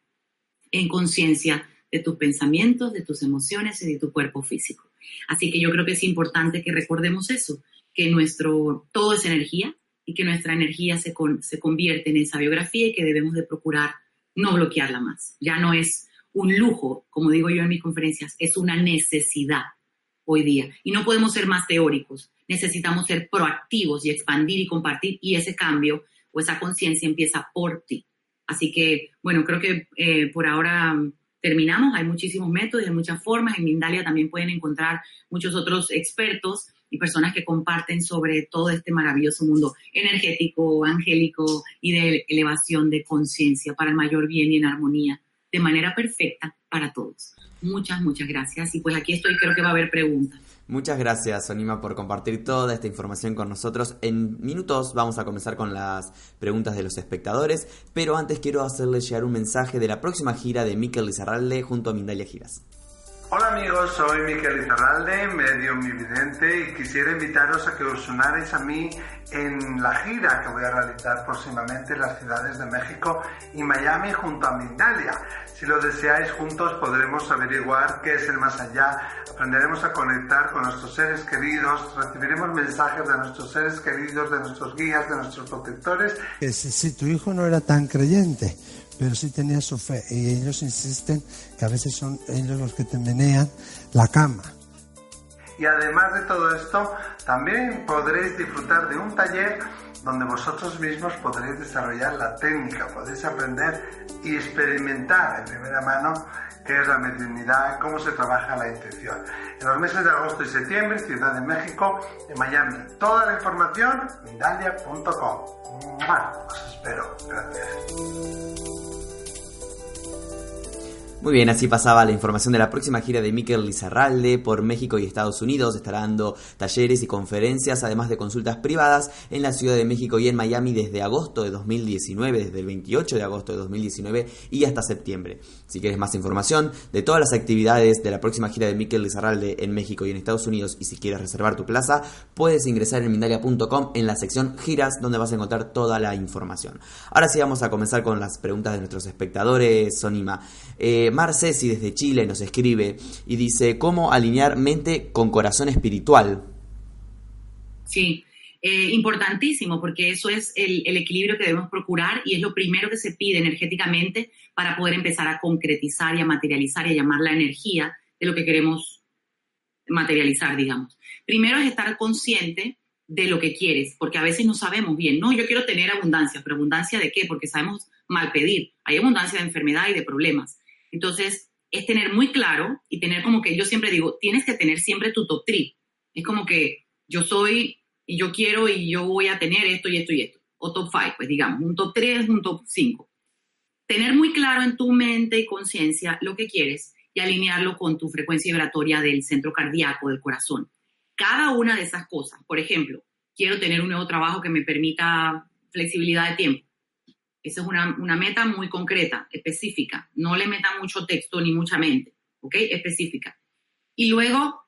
en conciencia de tus pensamientos, de tus emociones y de tu cuerpo físico. Así que yo creo que es importante que recordemos eso, que nuestro todo es energía y que nuestra energía se, se convierte en esa biografía y que debemos de procurar no bloquearla más. Ya no es un lujo, como digo yo en mis conferencias, es una necesidad hoy día. Y no podemos ser más teóricos, necesitamos ser proactivos y expandir y compartir y ese cambio o esa conciencia empieza por ti. Así que, bueno, creo que eh, por ahora terminamos. Hay muchísimos métodos, hay muchas formas. En Mindalia también pueden encontrar muchos otros expertos y personas que comparten sobre todo este maravilloso mundo energético, angélico y de elevación de conciencia para el mayor bien y en armonía, de manera perfecta para todos. Muchas, muchas gracias. Y pues aquí estoy, creo que va a haber preguntas. Muchas gracias, Sonima, por compartir toda esta información con nosotros. En minutos vamos a comenzar con las preguntas de los espectadores, pero antes quiero hacerles llegar un mensaje de la próxima gira de Mikel Lizarralde junto a Mindalia Giras. Hola amigos, soy Miquel Izarralde, medio vidente y quisiera invitaros a que os unarais a mí en la gira que voy a realizar próximamente en las ciudades de México y Miami junto a Mindalia. Si lo deseáis juntos podremos averiguar qué es el más allá, aprenderemos a conectar con nuestros seres queridos, recibiremos mensajes de nuestros seres queridos, de nuestros guías, de nuestros protectores. Si tu hijo no era tan creyente, pero sí tenía su fe. Y ellos insisten que a veces son ellos los que te menean la cama. Y además de todo esto, también podréis disfrutar de un taller donde vosotros mismos podréis desarrollar la técnica, podéis aprender y experimentar en primera mano qué es la mediunidad, cómo se trabaja la intuición. En los meses de agosto y septiembre, Ciudad de México, en Miami. Toda la información, mindalia.com. Os espero. Gracias. Muy bien, así pasaba la información de la próxima gira de Miquel Lizarralde por México y Estados Unidos. Estará dando talleres y conferencias, además de consultas privadas en la Ciudad de México y en Miami desde agosto de 2019, desde el 28 de agosto de 2019 y hasta septiembre. Si quieres más información de todas las actividades de la próxima gira de Miquel Lizarralde en México y en Estados Unidos y si quieres reservar tu plaza, puedes ingresar en Mindalia.com en la sección giras donde vas a encontrar toda la información. Ahora sí vamos a comenzar con las preguntas de nuestros espectadores, Sonima. Eh, Mar Ceci desde Chile nos escribe y dice, ¿cómo alinear mente con corazón espiritual? Sí, eh, importantísimo, porque eso es el, equilibrio que debemos procurar y es lo primero que se pide energéticamente para poder empezar a concretizar y a materializar y a llamar la energía de lo que queremos materializar, digamos. Primero es estar consciente de lo que quieres, porque a veces no sabemos bien, no, yo quiero tener abundancia, pero abundancia de qué? Porque sabemos mal pedir. Hay abundancia de enfermedad y de problemas. Entonces, es tener muy claro y tener como que yo siempre digo, tienes que tener siempre tu top 3. Es como que yo soy y yo quiero y yo voy a tener esto y esto y esto. O top 5, pues digamos, un top 3, un top 5. Tener muy claro en tu mente y conciencia lo que quieres y alinearlo con tu frecuencia vibratoria del centro cardíaco, del corazón. Cada una de esas cosas, por ejemplo, quiero tener un nuevo trabajo que me permita flexibilidad de tiempo esa es una, una, meta muy concreta, específica. No le meta mucho texto ni mucha mente, ¿ok? Específica. Y luego,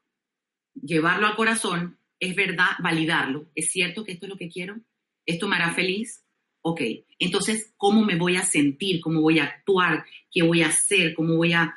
llevarlo al corazón, es verdad, validarlo. ¿Es cierto que esto es lo que quiero? ¿Esto me hará feliz? Ok. Entonces, ¿cómo me voy a sentir? ¿Cómo voy a actuar? ¿Qué voy a hacer? ¿Cómo voy a...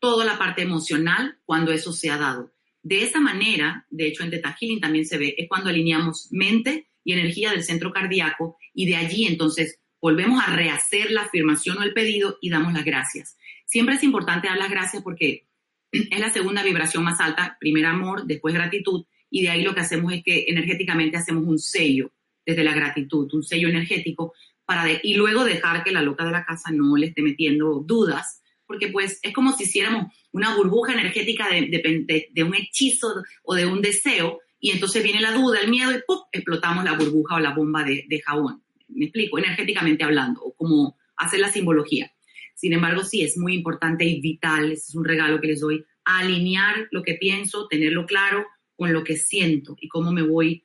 Toda la parte emocional cuando eso se ha dado. De esa manera, de hecho en Theta también se ve, es cuando alineamos mente y energía del centro cardíaco y de allí entonces volvemos a rehacer la afirmación o el pedido y damos las gracias. Siempre es importante dar las gracias porque es la segunda vibración más alta, primer amor, después gratitud, y de ahí lo que hacemos es que energéticamente hacemos un sello desde la gratitud, un sello energético, para y luego dejar que la loca de la casa no le esté metiendo dudas, porque pues es como si hiciéramos una burbuja energética de, de un hechizo o de un deseo, y entonces viene la duda, el miedo, y ¡pum! explotamos la burbuja o la bomba de jabón me explico, energéticamente hablando, o como hacer la simbología. Sin embargo, sí, es muy importante y vital, es un regalo que les doy, alinear lo que pienso, tenerlo claro con lo que siento y cómo me voy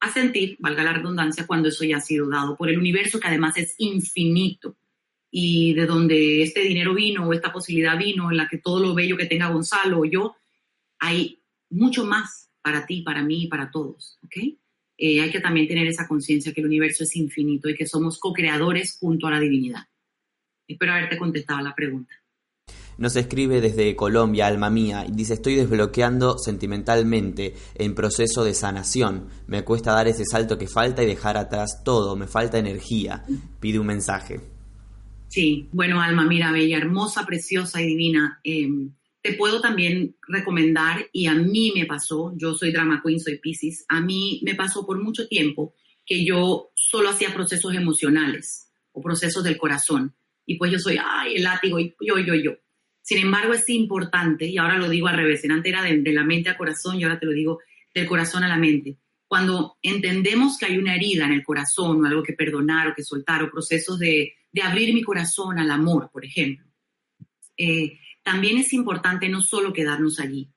a sentir, valga la redundancia, cuando eso ya ha sido dado por el universo, que además es infinito. Y de donde este dinero vino o esta posibilidad vino, en la que todo lo bello que tenga Gonzalo o yo, hay mucho más para ti, para mí y para todos. ¿ok? Eh, hay que también tener esa conciencia que el universo es infinito y que somos co-creadores junto a la divinidad. Espero haberte contestado la pregunta. Nos escribe desde Colombia, alma mía, y dice, estoy desbloqueando sentimentalmente en proceso de sanación. Me cuesta dar ese salto que falta y dejar atrás todo. Me falta energía. Pide un mensaje. Sí, bueno, alma, mira, bella, hermosa, preciosa y divina. Em, te puedo también recomendar, y a mí me pasó, yo soy drama queen, soy Pisces, a mí me pasó por mucho tiempo que yo solo hacía procesos emocionales o procesos del corazón. Y pues yo soy, ay, el látigo, y yo, yo, yo. Sin embargo, es importante, y ahora lo digo al revés, antes era de, la mente al corazón y ahora te lo digo del corazón a la mente. Cuando entendemos que hay una herida en el corazón o algo que perdonar o que soltar o procesos de, de abrir mi corazón al amor, por ejemplo, eh, también es importante no solo quedarnos allí,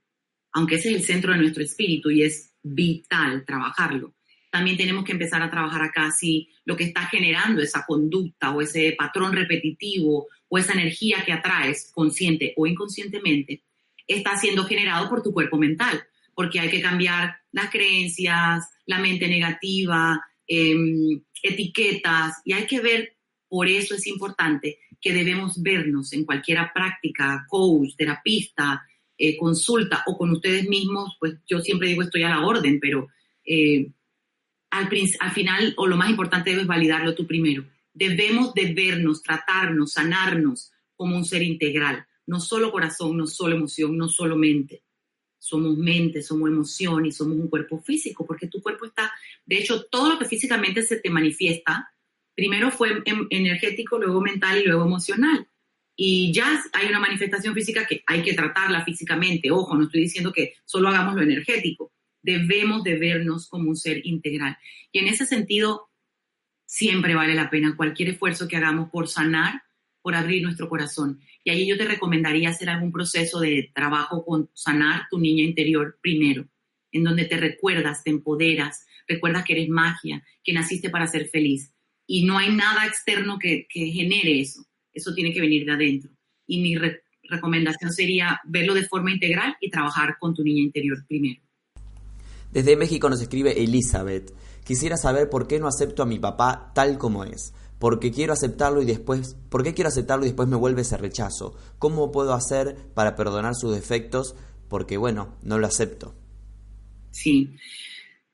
aunque ese es el centro de nuestro espíritu y es vital trabajarlo. También tenemos que empezar a trabajar acá si lo que está generando esa conducta o ese patrón repetitivo o esa energía que atraes, consciente o inconscientemente, está siendo generado por tu cuerpo mental, porque hay que cambiar las creencias, la mente negativa, em, etiquetas, y hay que ver, por eso es importante que debemos vernos en cualquier práctica, coach, terapista, eh, consulta o con ustedes mismos, pues yo siempre digo estoy a la orden, pero eh, al, al final o lo más importante es validarlo tú primero. Debemos de vernos, tratarnos, sanarnos como un ser integral, no solo corazón, no solo emoción, no solo mente. Somos mente, somos emoción y somos un cuerpo físico, porque tu cuerpo está, de hecho, todo lo que físicamente se te manifiesta, primero fue energético, luego mental y luego emocional. Y ya hay una manifestación física que hay que tratarla físicamente. Ojo, no estoy diciendo que solo hagamos lo energético. Debemos de vernos como un ser integral. Y en ese sentido, siempre vale la pena cualquier esfuerzo que hagamos por sanar, por abrir nuestro corazón. Y ahí yo te recomendaría hacer algún proceso de trabajo con sanar tu niña interior primero, en donde te recuerdas, te empoderas, recuerdas que eres magia, que naciste para ser feliz y no hay nada externo que, genere eso. Eso tiene que venir de adentro. Y mi recomendación sería verlo de forma integral y trabajar con tu niña interior primero. Desde México nos escribe Elizabeth. Quisiera saber por qué no acepto a mi papá tal como es. Porque quiero aceptarlo y después, ¿por qué quiero aceptarlo y después me vuelve ese rechazo? ¿Cómo puedo hacer para perdonar sus defectos? Porque bueno, no lo acepto. Sí.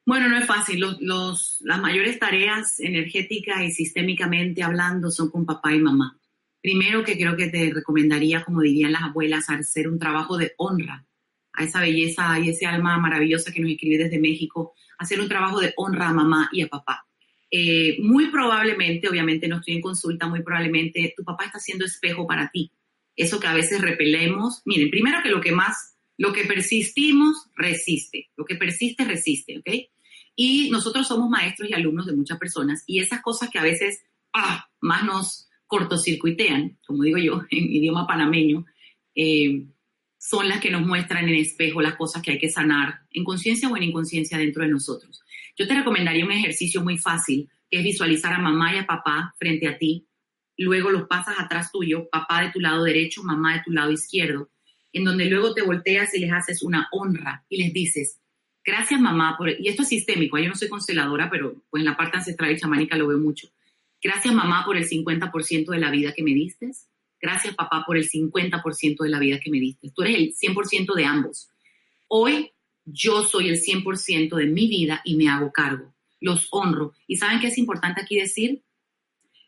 Bueno, no es fácil. Los, las mayores tareas energéticas y sistémicamente hablando son con papá y mamá. Primero que creo que te recomendaría, como dirían las abuelas, hacer un trabajo de honra a esa belleza y ese alma maravillosa que nos escribe desde México, hacer un trabajo de honra a mamá y a papá. Eh, muy probablemente, obviamente no estoy en consulta, muy probablemente tu papá está haciendo espejo para ti. Eso que a veces repelemos. Miren, primero que lo que más, lo que persistimos, resiste. Lo que persiste, resiste, ¿ok? Y nosotros somos maestros y alumnos de muchas personas y esas cosas que a veces ah, más nos cortocircuitean, como digo yo en idioma panameño, eh, son las que nos muestran en espejo las cosas que hay que sanar en conciencia o en inconsciencia dentro de nosotros. Yo te recomendaría un ejercicio muy fácil, que es visualizar a mamá y a papá frente a ti. Luego los pasas atrás tuyo, papá de tu lado derecho, mamá de tu lado izquierdo, en donde luego te volteas y les haces una honra y les dices, gracias mamá, por... y esto es sistémico, yo no soy consteladora, pero pues en la parte ancestral y chamánica lo veo mucho. Gracias mamá por el 50% de la vida que me diste. Gracias papá por el 50% de la vida que me diste. Tú eres el 100% de ambos. Hoy yo soy el 100% de mi vida y me hago cargo. Los honro. ¿Y saben qué es importante aquí decir?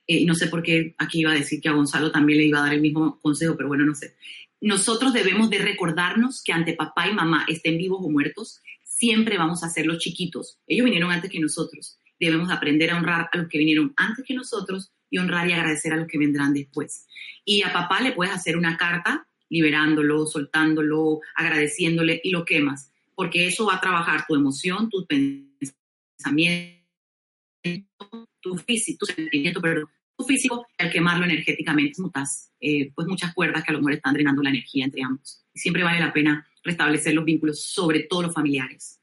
Eh, no sé por qué aquí iba a decir que a Gonzalo también le iba a dar el mismo consejo, pero bueno, no sé. Nosotros debemos de recordarnos que ante papá y mamá, estén vivos o muertos, siempre vamos a ser los chiquitos. Ellos vinieron antes que nosotros. Debemos aprender a honrar a los que vinieron antes que nosotros y honrar y agradecer a los que vendrán después. Y a papá le puedes hacer una carta liberándolo, soltándolo, agradeciéndole y lo quemas porque eso va a trabajar tu emoción, tu pensamiento, tu físico, tu sentimiento, pero tu físico, al quemarlo energéticamente, mutas, eh, pues muchas cuerdas que a lo mejor están drenando la energía entre ambos. Siempre vale la pena restablecer los vínculos, sobre todo los familiares.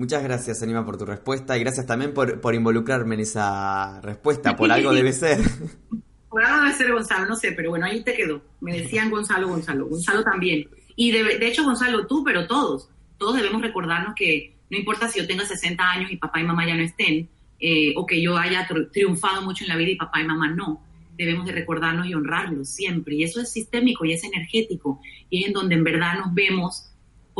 Muchas gracias, Anima, por tu respuesta y gracias también por, por involucrarme en esa respuesta. Por algo debe ser. Por algo debe ser Gonzalo, no sé, pero bueno, ahí te quedó. Me decían Gonzalo, Gonzalo. Gonzalo también. Y de, hecho, Gonzalo, tú, pero todos, todos debemos recordarnos que no importa si yo tenga 60 años y papá y mamá ya no estén, eh, o que yo haya triunfado mucho en la vida y papá y mamá no. Debemos de recordarnos y honrarlos siempre. Y eso es sistémico y es energético. Y es en donde en verdad nos vemos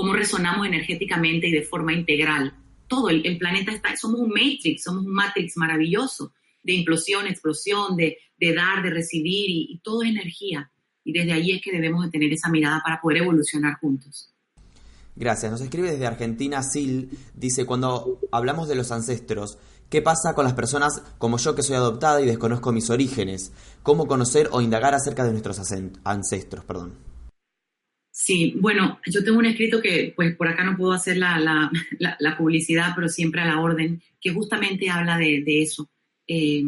cómo resonamos energéticamente y de forma integral. Todo el, planeta está, somos un matrix, somos un matrix maravilloso de implosión, explosión, de, dar, de recibir y, todo es energía. Y desde ahí es que debemos de tener esa mirada para poder evolucionar juntos. Gracias. Nos escribe desde Argentina Sil. Dice, cuando hablamos de los ancestros, ¿qué pasa con las personas como yo que soy adoptada y desconozco mis orígenes? ¿Cómo conocer o indagar acerca de nuestros ancestros? Perdón. Sí, bueno, yo tengo un escrito que pues por acá no puedo hacer la, publicidad, pero siempre a la orden, que justamente habla de, eso. Eh,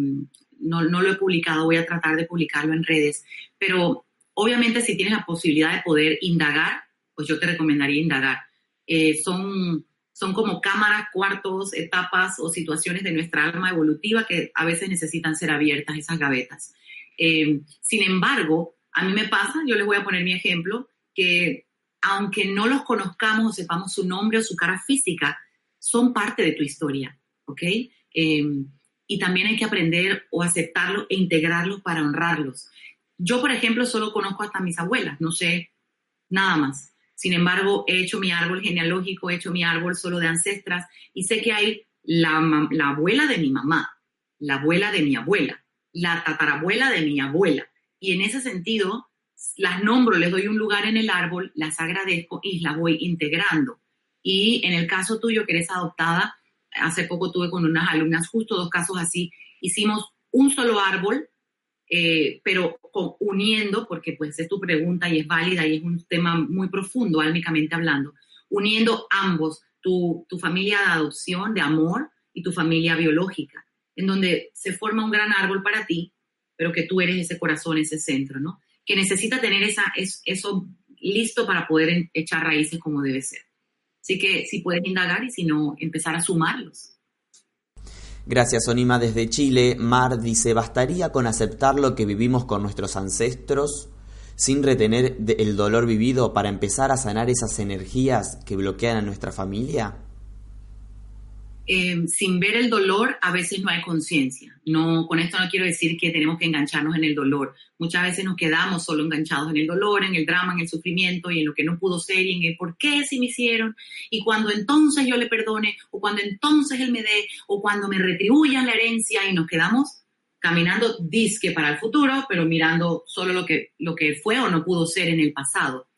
no, no, lo he publicado, voy a tratar de publicarlo en redes, pero Obviamente, si tienes la posibilidad de poder indagar, pues yo te recomendaría indagar. Eh, son, son como cámaras, cuartos, etapas o situaciones de nuestra alma evolutiva que a veces necesitan ser abiertas, esas gavetas. Eh, sin embargo, a mí me pasa, yo les voy a poner mi ejemplo, que aunque no los conozcamos o sepamos su nombre o su cara física, son parte de tu historia, ¿ok? Eh, y también hay que aprender o aceptarlos e integrarlos para honrarlos. Yo, por ejemplo, solo conozco hasta mis abuelas, no sé nada más. Sin embargo, he hecho mi árbol genealógico, he hecho mi árbol solo de ancestras y sé que hay la, abuela de mi mamá, la abuela de mi abuela, la tatarabuela de mi abuela. Y en ese sentido, las nombro, les doy un lugar en el árbol, las agradezco y las voy integrando. Y en el caso tuyo, que eres adoptada, hace poco tuve con unas alumnas justo dos casos así, hicimos un solo árbol eh, pero uniendo, porque pues es tu pregunta y es válida y es un tema muy profundo, álmicamente hablando, uniendo ambos, tu, tu familia de adopción, de amor y tu familia biológica, en donde se forma un gran árbol para ti, pero que tú eres ese corazón, ese centro, ¿no? Que necesita tener esa, es, eso listo para poder echar raíces como debe ser. Así que si puedes indagar y si no, empezar a sumarlos. Gracias, Onima, desde Chile. Mar dice, ¿bastaría con aceptar lo que vivimos con nuestros ancestros sin retener el dolor vivido para empezar a sanar esas energías que bloquean a nuestra familia? Eh, sin ver el dolor, a veces no hay conciencia. No, con esto no quiero decir que tenemos que engancharnos en el dolor. Muchas veces nos quedamos solo enganchados en el dolor, en el drama, en el sufrimiento y en lo que no pudo ser y en el por qué si me hicieron. Y cuando entonces yo le perdone, o cuando entonces él me dé, o cuando me retribuyan la herencia y nos quedamos caminando disque para el futuro, pero mirando solo lo que, lo que fue o no pudo ser en el pasado.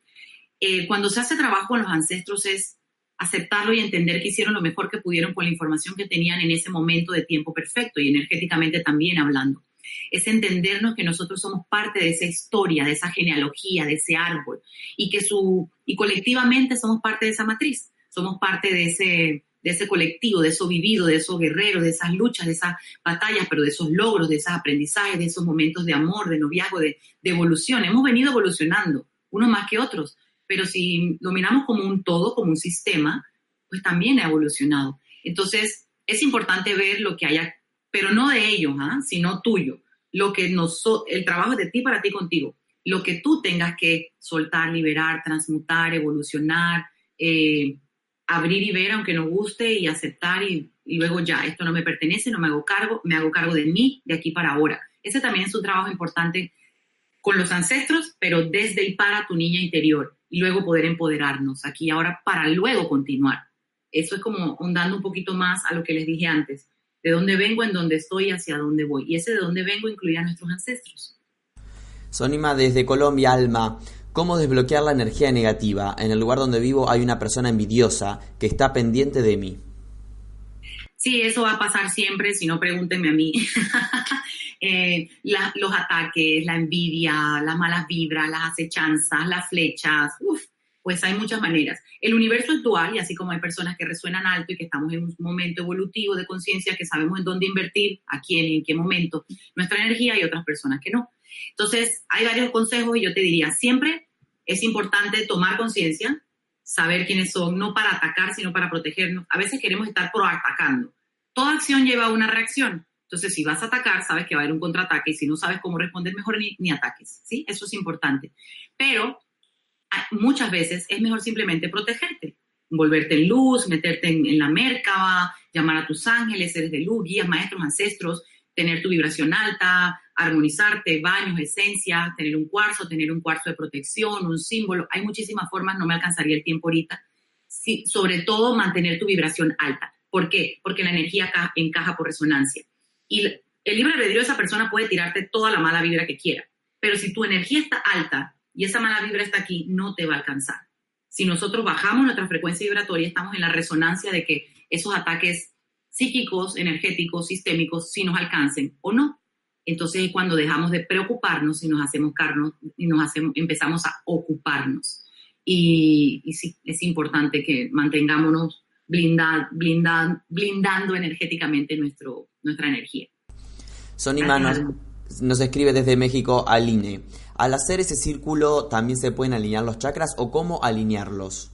Eh, cuando se hace trabajo con los ancestros es aceptarlo y entender que hicieron lo mejor que pudieron con la información que tenían en ese momento de tiempo perfecto y energéticamente también hablando. Es entendernos que nosotros somos parte de esa historia, de esa genealogía, de ese árbol y que su y colectivamente somos parte de esa matriz, somos parte de ese de ese colectivo, de eso vivido, de esos guerreros, de esas luchas, de esas batallas, pero de esos logros, de esos aprendizajes, de esos momentos de amor, de noviazgo, de, de evolución. Hemos venido evolucionando, unos más que otros, pero si lo miramos como un todo, como un sistema, pues también ha evolucionado. Entonces, es importante ver lo que haya, pero no de ellos, ¿ah? sino tuyo. Lo que nos, el trabajo es de ti para ti contigo. Lo que tú tengas que soltar, liberar, transmutar, evolucionar, eh, abrir y ver aunque no guste y aceptar y, luego ya, esto no me pertenece, no me hago cargo, me hago cargo de mí de aquí para ahora. Ese también es un trabajo importante con los ancestros, pero desde y para tu niña interior y luego poder empoderarnos aquí ahora para luego continuar. Eso es como ondando un poquito más a lo que les dije antes, de dónde vengo, en dónde estoy, hacia dónde voy. Y ese de dónde vengo incluye a nuestros ancestros. Sonima desde Colombia, Alma. ¿Cómo desbloquear la energía negativa? En el lugar donde vivo hay una persona envidiosa que está pendiente de mí. Sí, eso va a pasar siempre, si no pregúntenme a mí. Eh, los ataques, la envidia, las malas vibras, las acechanzas, las flechas, pues hay muchas maneras. El universo es dual y así como hay personas que resuenan alto y que estamos en un momento evolutivo de conciencia, que sabemos en dónde invertir, a quién, en qué momento, nuestra energía y otras personas que no. Entonces, hay varios consejos y yo te diría, siempre es importante tomar conciencia, saber quiénes son, no para atacar, sino para protegernos. A veces queremos estar pro atacando. Toda acción lleva a una reacción. Entonces, si vas a atacar, sabes que va a haber un contraataque y si no sabes cómo responder, mejor ni, ni ataques. ¿sí? Eso es importante. Pero muchas veces es mejor simplemente protegerte, volverte en luz, meterte en, en la Merkaba, llamar a tus ángeles, seres de luz, guías, maestros, ancestros, tener tu vibración alta, armonizarte, baños, esencias, tener un cuarzo, tener un cuarzo de protección, un símbolo. Hay muchísimas formas, no me alcanzaría el tiempo ahorita. Sí, sobre todo mantener tu vibración alta. ¿Por qué? Porque la energía encaja por resonancia. Y el libre albedrío de esa persona puede tirarte toda la mala vibra que quiera. Pero si tu energía está alta y esa mala vibra está aquí, no te va a alcanzar. Si nosotros bajamos nuestra frecuencia vibratoria, estamos en la resonancia de que esos ataques psíquicos, energéticos, sistémicos, si nos alcancen o no. Entonces es cuando dejamos de preocuparnos y nos hacemos carnos y nos hacemos, empezamos a ocuparnos. Y, sí, es importante que mantengámonos blindad, blindando energéticamente nuestro, nuestra energía. Manos nos escribe desde México Aline. Al hacer ese círculo, ¿también se pueden alinear los chakras o cómo alinearlos?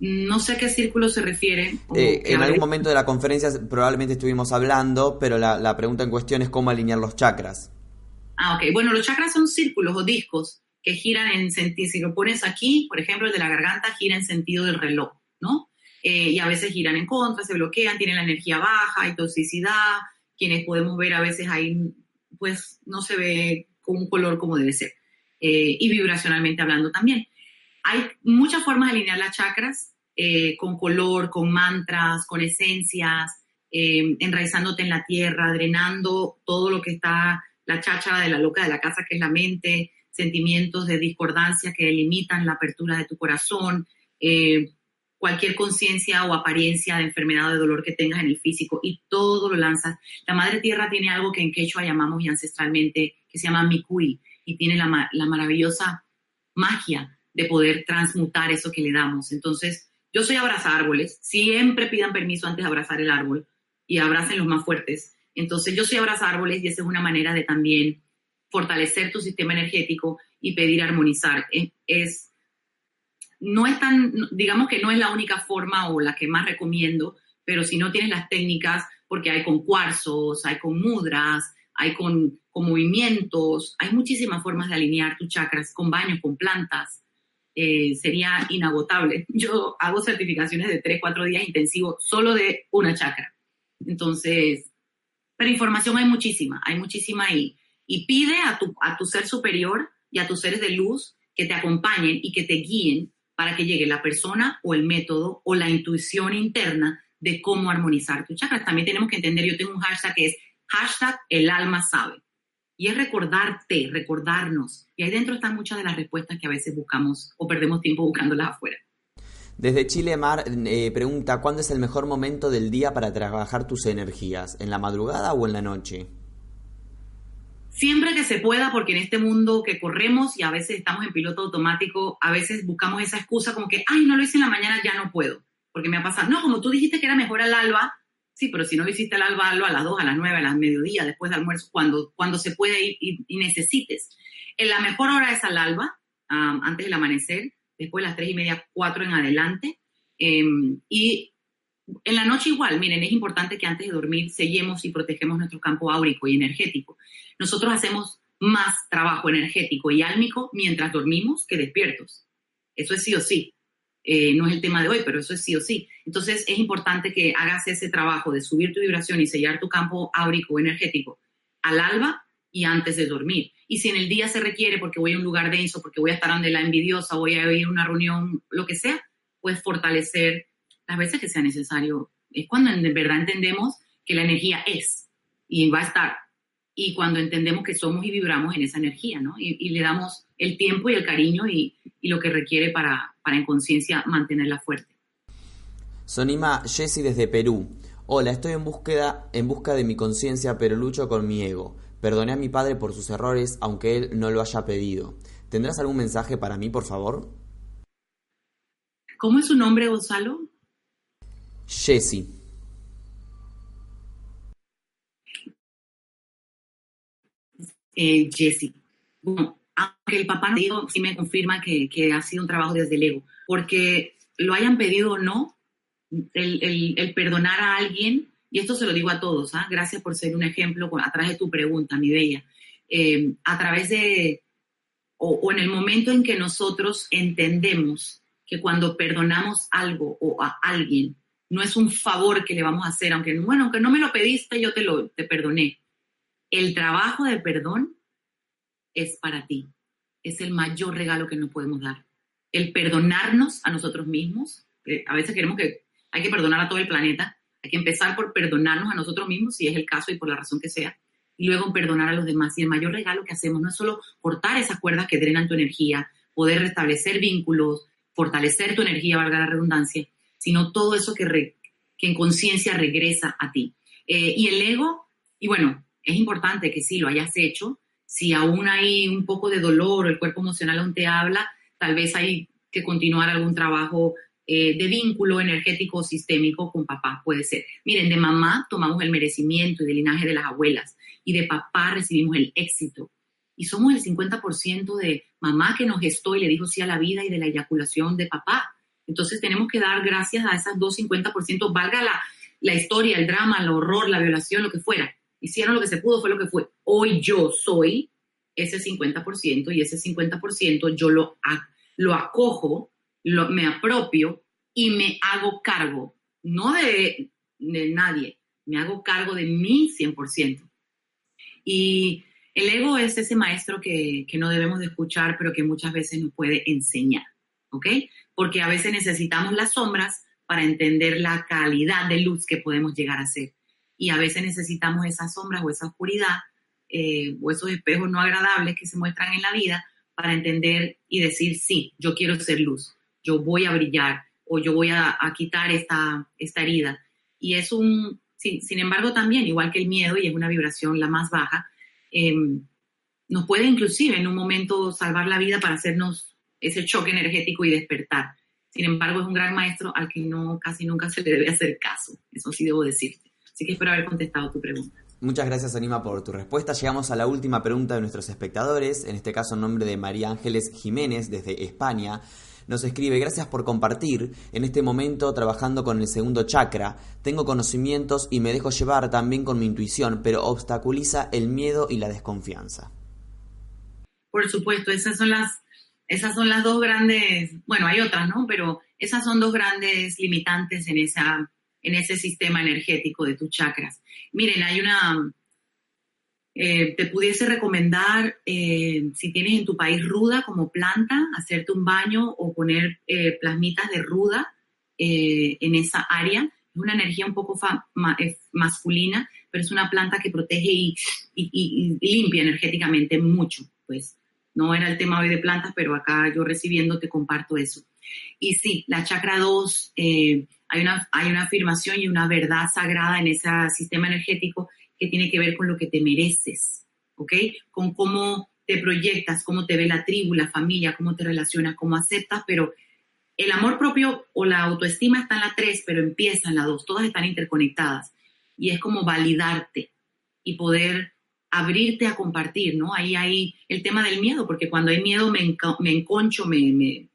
No sé a qué círculo se refiere. Eh, en algún momento de la conferencia probablemente estuvimos hablando, pero la, pregunta en cuestión es cómo alinear los chakras. Ah, ok. Bueno, los chakras son círculos o discos que giran en sentido, si lo pones aquí, por ejemplo, el de la garganta gira en sentido del reloj, ¿no? Eh, y a veces giran en contra, se bloquean, tienen la energía baja, hay toxicidad, quienes podemos ver a veces ahí, pues no se ve con un color como debe ser. Eh, y vibracionalmente hablando también. Hay muchas formas de alinear las chakras, eh, con color, con mantras, con esencias, eh, enraizándote en la tierra, drenando todo lo que está la cháchara de la loca de la casa, que es la mente, sentimientos de discordancia que limitan la apertura de tu corazón, eh, cualquier conciencia o apariencia de enfermedad o de dolor que tengas en el físico y todo lo lanzas. La Madre Tierra tiene algo que en Quechua llamamos y ancestralmente que se llama Mikui y tiene la, la maravillosa magia de poder transmutar eso que le damos. Entonces, yo soy abrazar árboles, siempre pidan permiso antes de abrazar el árbol y abracen los más fuertes. Entonces, yo soy abrazar árboles y esa es una manera de también fortalecer tu sistema energético y pedir armonizar. Es, no es tan, digamos que no es la única forma o la que más recomiendo, pero si no tienes las técnicas, porque hay con cuarzos, hay con mudras, hay con, con movimientos, hay muchísimas formas de alinear tus chakras, con baños, con plantas. Eh, sería inagotable. Yo hago certificaciones de 3, 4 días intensivos solo de una chakra. Entonces, pero información hay muchísima, hay muchísima y, y pide a tu, a tu ser superior y a tus seres de luz que te acompañen y que te guíen para que llegue la persona o el método o la intuición interna de cómo armonizar tus chakras. También tenemos que entender, yo tengo un hashtag que es hashtag el alma sabe. Y es recordarte, recordarnos. Y ahí dentro están muchas de las respuestas que a veces buscamos o perdemos tiempo buscándolas afuera. Desde Chile Mar eh, pregunta, ¿cuándo es el mejor momento del día para trabajar tus energías? ¿En la madrugada o en la noche? Siempre que se pueda, porque en este mundo que corremos y a veces estamos en piloto automático, a veces buscamos esa excusa como que, ay, no lo hice en la mañana, ya no puedo. Porque me ha pasado, no, como tú dijiste que era mejor al alba, sí, pero si no hiciste al alba, a las 2, a las 9, a las mediodía, después del almuerzo, cuando, cuando se puede ir y, necesites. En la mejor hora es al alba, antes del amanecer, después de las tres y media, cuatro en adelante. Em, y en la noche igual, miren, es importante que antes de dormir sellemos y protegemos nuestro campo áurico y energético. Nosotros hacemos más trabajo energético y álmico mientras dormimos que despiertos. Eso es sí o sí. Eh, no es el tema de hoy, pero eso es sí o sí. Entonces es importante que hagas ese trabajo de subir tu vibración y sellar tu campo áurico energético al alba y antes de dormir. Y si en el día se requiere, porque voy a un lugar denso, porque voy a estar donde la envidiosa, voy a ir a una reunión, lo que sea, pues fortalecer las veces que sea necesario. Es cuando en verdad entendemos que la energía es y va a estar. Y cuando entendemos que somos y vibramos en esa energía, ¿no? Y, le damos el tiempo y el cariño y, y lo que requiere para, para en conciencia mantenerla fuerte. Sonima Jessy desde Perú. Hola, estoy en búsqueda, en busca de mi conciencia, pero lucho con mi ego. Perdoné a mi padre por sus errores, aunque él no lo haya pedido. ¿Tendrás algún mensaje para mí, por favor? ¿Cómo es su nombre, Gonzalo? Jessie. Eh, Jessie. Bueno, aunque el papá no dijo, sí me confirma que, ha sido un trabajo desde el ego, porque lo hayan pedido o no, el perdonar a alguien y esto se lo digo a todos, ¿ah? gracias por ser un ejemplo a través de tu pregunta, mi bella, eh, a través de, o, en el momento en que nosotros entendemos que cuando perdonamos algo o a alguien, no es un favor que le vamos a hacer, aunque, bueno, aunque no me lo pediste, yo te lo te perdoné. El trabajo de perdón es para ti. Es el mayor regalo que nos podemos dar. El perdonarnos a nosotros mismos. a veces queremos que hay que perdonar a todo el planeta hay que empezar por perdonarnos a nosotros mismos, si es el caso y por la razón que sea, y luego perdonar a los demás. Y el mayor regalo que hacemos no es solo cortar esas cuerdas que drenan tu energía, poder restablecer vínculos, fortalecer tu energía, valga la redundancia, sino todo eso que, en conciencia regresa a ti. Eh, y el ego, y bueno, es importante que sí lo hayas hecho. Si aún hay un poco de dolor el cuerpo emocional aún te habla, tal vez hay que continuar algún trabajo eh, de vínculo energético sistémico con papá, puede ser. Miren, de mamá tomamos el merecimiento y del linaje de las abuelas, y de papá recibimos el éxito. Y somos el 50% de mamá que nos gestó y le dijo sí a la vida y de la eyaculación de papá. Entonces tenemos que dar gracias a esas dos 50%, valga la historia, el drama, el horror, la violación, lo que fuera. Hicieron lo que se pudo, fue lo que fue. Hoy yo soy ese 50% y ese 50% yo lo, lo acojo me apropio y me hago cargo, no de, nadie, me hago cargo de mí 100%. Y el ego es ese maestro que, que, no debemos de escuchar, pero que muchas veces nos puede enseñar, ¿ok? Porque a veces necesitamos las sombras para entender la calidad de luz que podemos llegar a ser. Y a veces necesitamos esas sombras o esa oscuridad eh, o esos espejos no agradables que se muestran en la vida para entender y decir, sí, yo quiero ser luz yo voy a brillar o yo voy a, quitar esta, esta herida. Y es un, sin, sin, embargo, también, igual que el miedo, y es una vibración la más baja, em, nos puede inclusive en un momento salvar la vida para hacernos ese choque energético y despertar. Sin embargo, es un gran maestro al que no casi nunca se le debe hacer caso. Eso sí debo decirte. Así que espero haber contestado tu pregunta. Muchas gracias, Anima, por tu respuesta. Llegamos a la última pregunta de nuestros espectadores, en este caso en nombre de María Ángeles Jiménez desde España nos escribe, gracias por compartir, en este momento trabajando con el segundo chakra, tengo conocimientos y me dejo llevar también con mi intuición, pero obstaculiza el miedo y la desconfianza. Por supuesto, esas son las, esas son las dos grandes, bueno, hay otras, ¿no? Pero esas son dos grandes limitantes en, esa, en ese sistema energético de tus chakras. Miren, hay una, eh, te pudiese recomendar, eh, si tienes en tu país ruda como planta, hacerte un baño o poner eh, plasmitas de ruda en esa área. Es una energía un poco masculina, pero es una planta que protege y, limpia energéticamente mucho, pues. No era el tema hoy de plantas, pero acá yo recibiendo te comparto eso. Y sí, la chakra 2, eh, hay, una, hay una afirmación y una verdad sagrada en ese sistema energético que tiene que ver con lo que te mereces, ¿ok? Con cómo te proyectas, cómo te ve la tribu, la familia, cómo te relacionas, cómo aceptas, pero el amor propio o la autoestima está en la 3, pero empieza en la 2, todas están interconectadas. Y es como validarte y poder abrirte a compartir, ¿no? Ahí hay el tema del miedo, porque cuando hay miedo me, enconcho, me,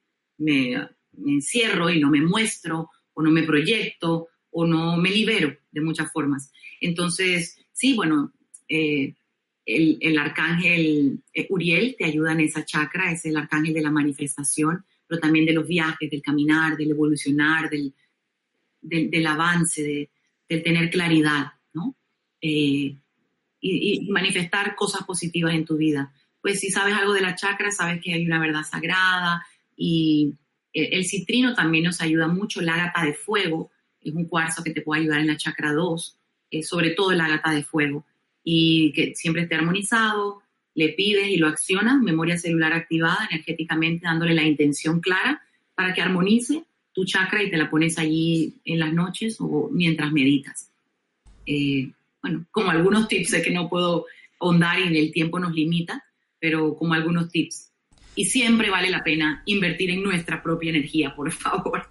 encierro y no me muestro, o no me proyecto, o no me libero de muchas formas. Entonces, sí, bueno, eh, el, el, arcángel eh, Uriel te ayuda en esa chakra, es el arcángel de la manifestación, pero también de los viajes, del caminar, del evolucionar, del, del, avance, de, del tener claridad, ¿no? Eh, y, manifestar cosas positivas en tu vida. Pues si sabes algo de la chakra, sabes que hay una verdad sagrada y el, citrino también nos ayuda mucho, la ágata de fuego es un cuarzo que te puede ayudar en la chakra 2, eh, sobre todo el ágata de fuego y que siempre esté armonizado, le pides y lo accionas, memoria celular activada energéticamente, dándole la intención clara para que armonice tu chakra y te la pones allí en las noches o mientras meditas. Eh, bueno, como algunos tips, sé que no puedo ahondar y el tiempo nos limita, pero como algunos tips. Y siempre vale la pena invertir en nuestra propia energía, por favor.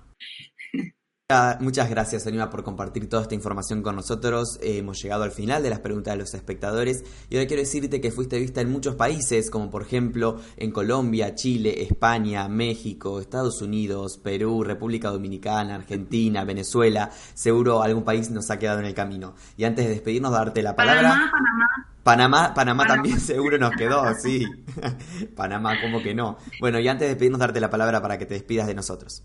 Muchas gracias, Anima, por compartir toda esta información con nosotros. Eh, hemos llegado al final de las preguntas de los espectadores y ahora quiero decirte que fuiste vista en muchos países, como por ejemplo en Colombia, Chile, España, México, Estados Unidos, Perú, República Dominicana, Argentina, Venezuela. Seguro algún país nos ha quedado en el camino. Y antes de despedirnos, darte la palabra. Panamá, Panamá. Panamá, Panamá, también seguro nos quedó, sí. Panamá, ¿cómo que no? Bueno, y antes de despedirnos, darte la palabra para que te despidas de nosotros.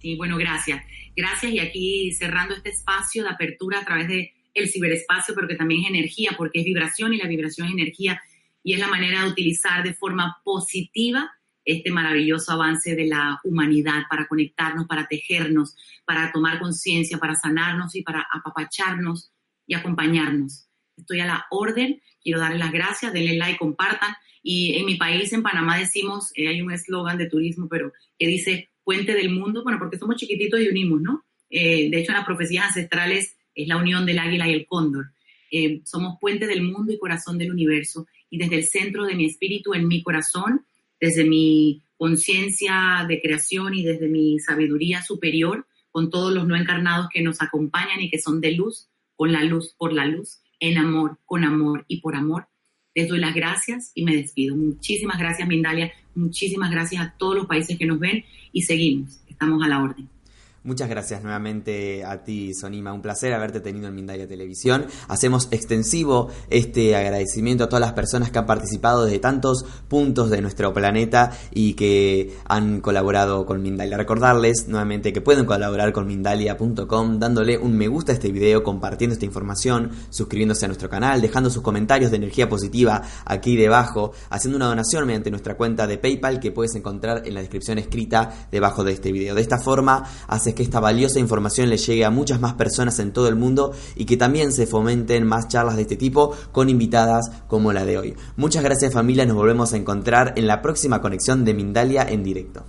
Sí, bueno, gracias. Gracias y aquí cerrando este espacio de apertura a través de el ciberespacio, pero que también es energía, porque es vibración y la vibración es energía y es la manera de utilizar de forma positiva este maravilloso avance de la humanidad para conectarnos, para tejernos, para tomar conciencia, para sanarnos y para apapacharnos y acompañarnos. Estoy a la orden, quiero darles las gracias, denle like, compartan. Y en mi país, en Panamá, decimos, eh, hay un eslogan de turismo, pero que dice, puente del mundo, bueno, porque somos chiquititos y unimos, ¿no? Eh, de hecho, en las profecías ancestrales es la unión del águila y el cóndor. Eh, somos puente del mundo y corazón del universo. Y desde el centro de mi espíritu, en mi corazón, desde mi conciencia de creación y desde mi sabiduría superior, con todos los no encarnados que nos acompañan y que son de luz, con la luz, por la luz, en amor, con amor y por amor. Les doy las gracias y me despido. Muchísimas gracias, Mindalia. Muchísimas gracias a todos los países que nos ven y seguimos. Estamos a la orden. Muchas gracias nuevamente a ti, Sonima. Un placer haberte tenido en Mindalia Televisión. Hacemos extensivo este agradecimiento a todas las personas que han participado desde tantos puntos de nuestro planeta y que han colaborado con Mindalia. Recordarles nuevamente que pueden colaborar con Mindalia.com dándole un me gusta a este video, compartiendo esta información, suscribiéndose a nuestro canal, dejando sus comentarios de energía positiva aquí debajo, haciendo una donación mediante nuestra cuenta de PayPal que puedes encontrar en la descripción escrita debajo de este video. De esta forma, haces que esta valiosa información le llegue a muchas más personas en todo el mundo y que también se fomenten más charlas de este tipo con invitadas como la de hoy. Muchas gracias familia, nos volvemos a encontrar en la próxima conexión de Mindalia en directo.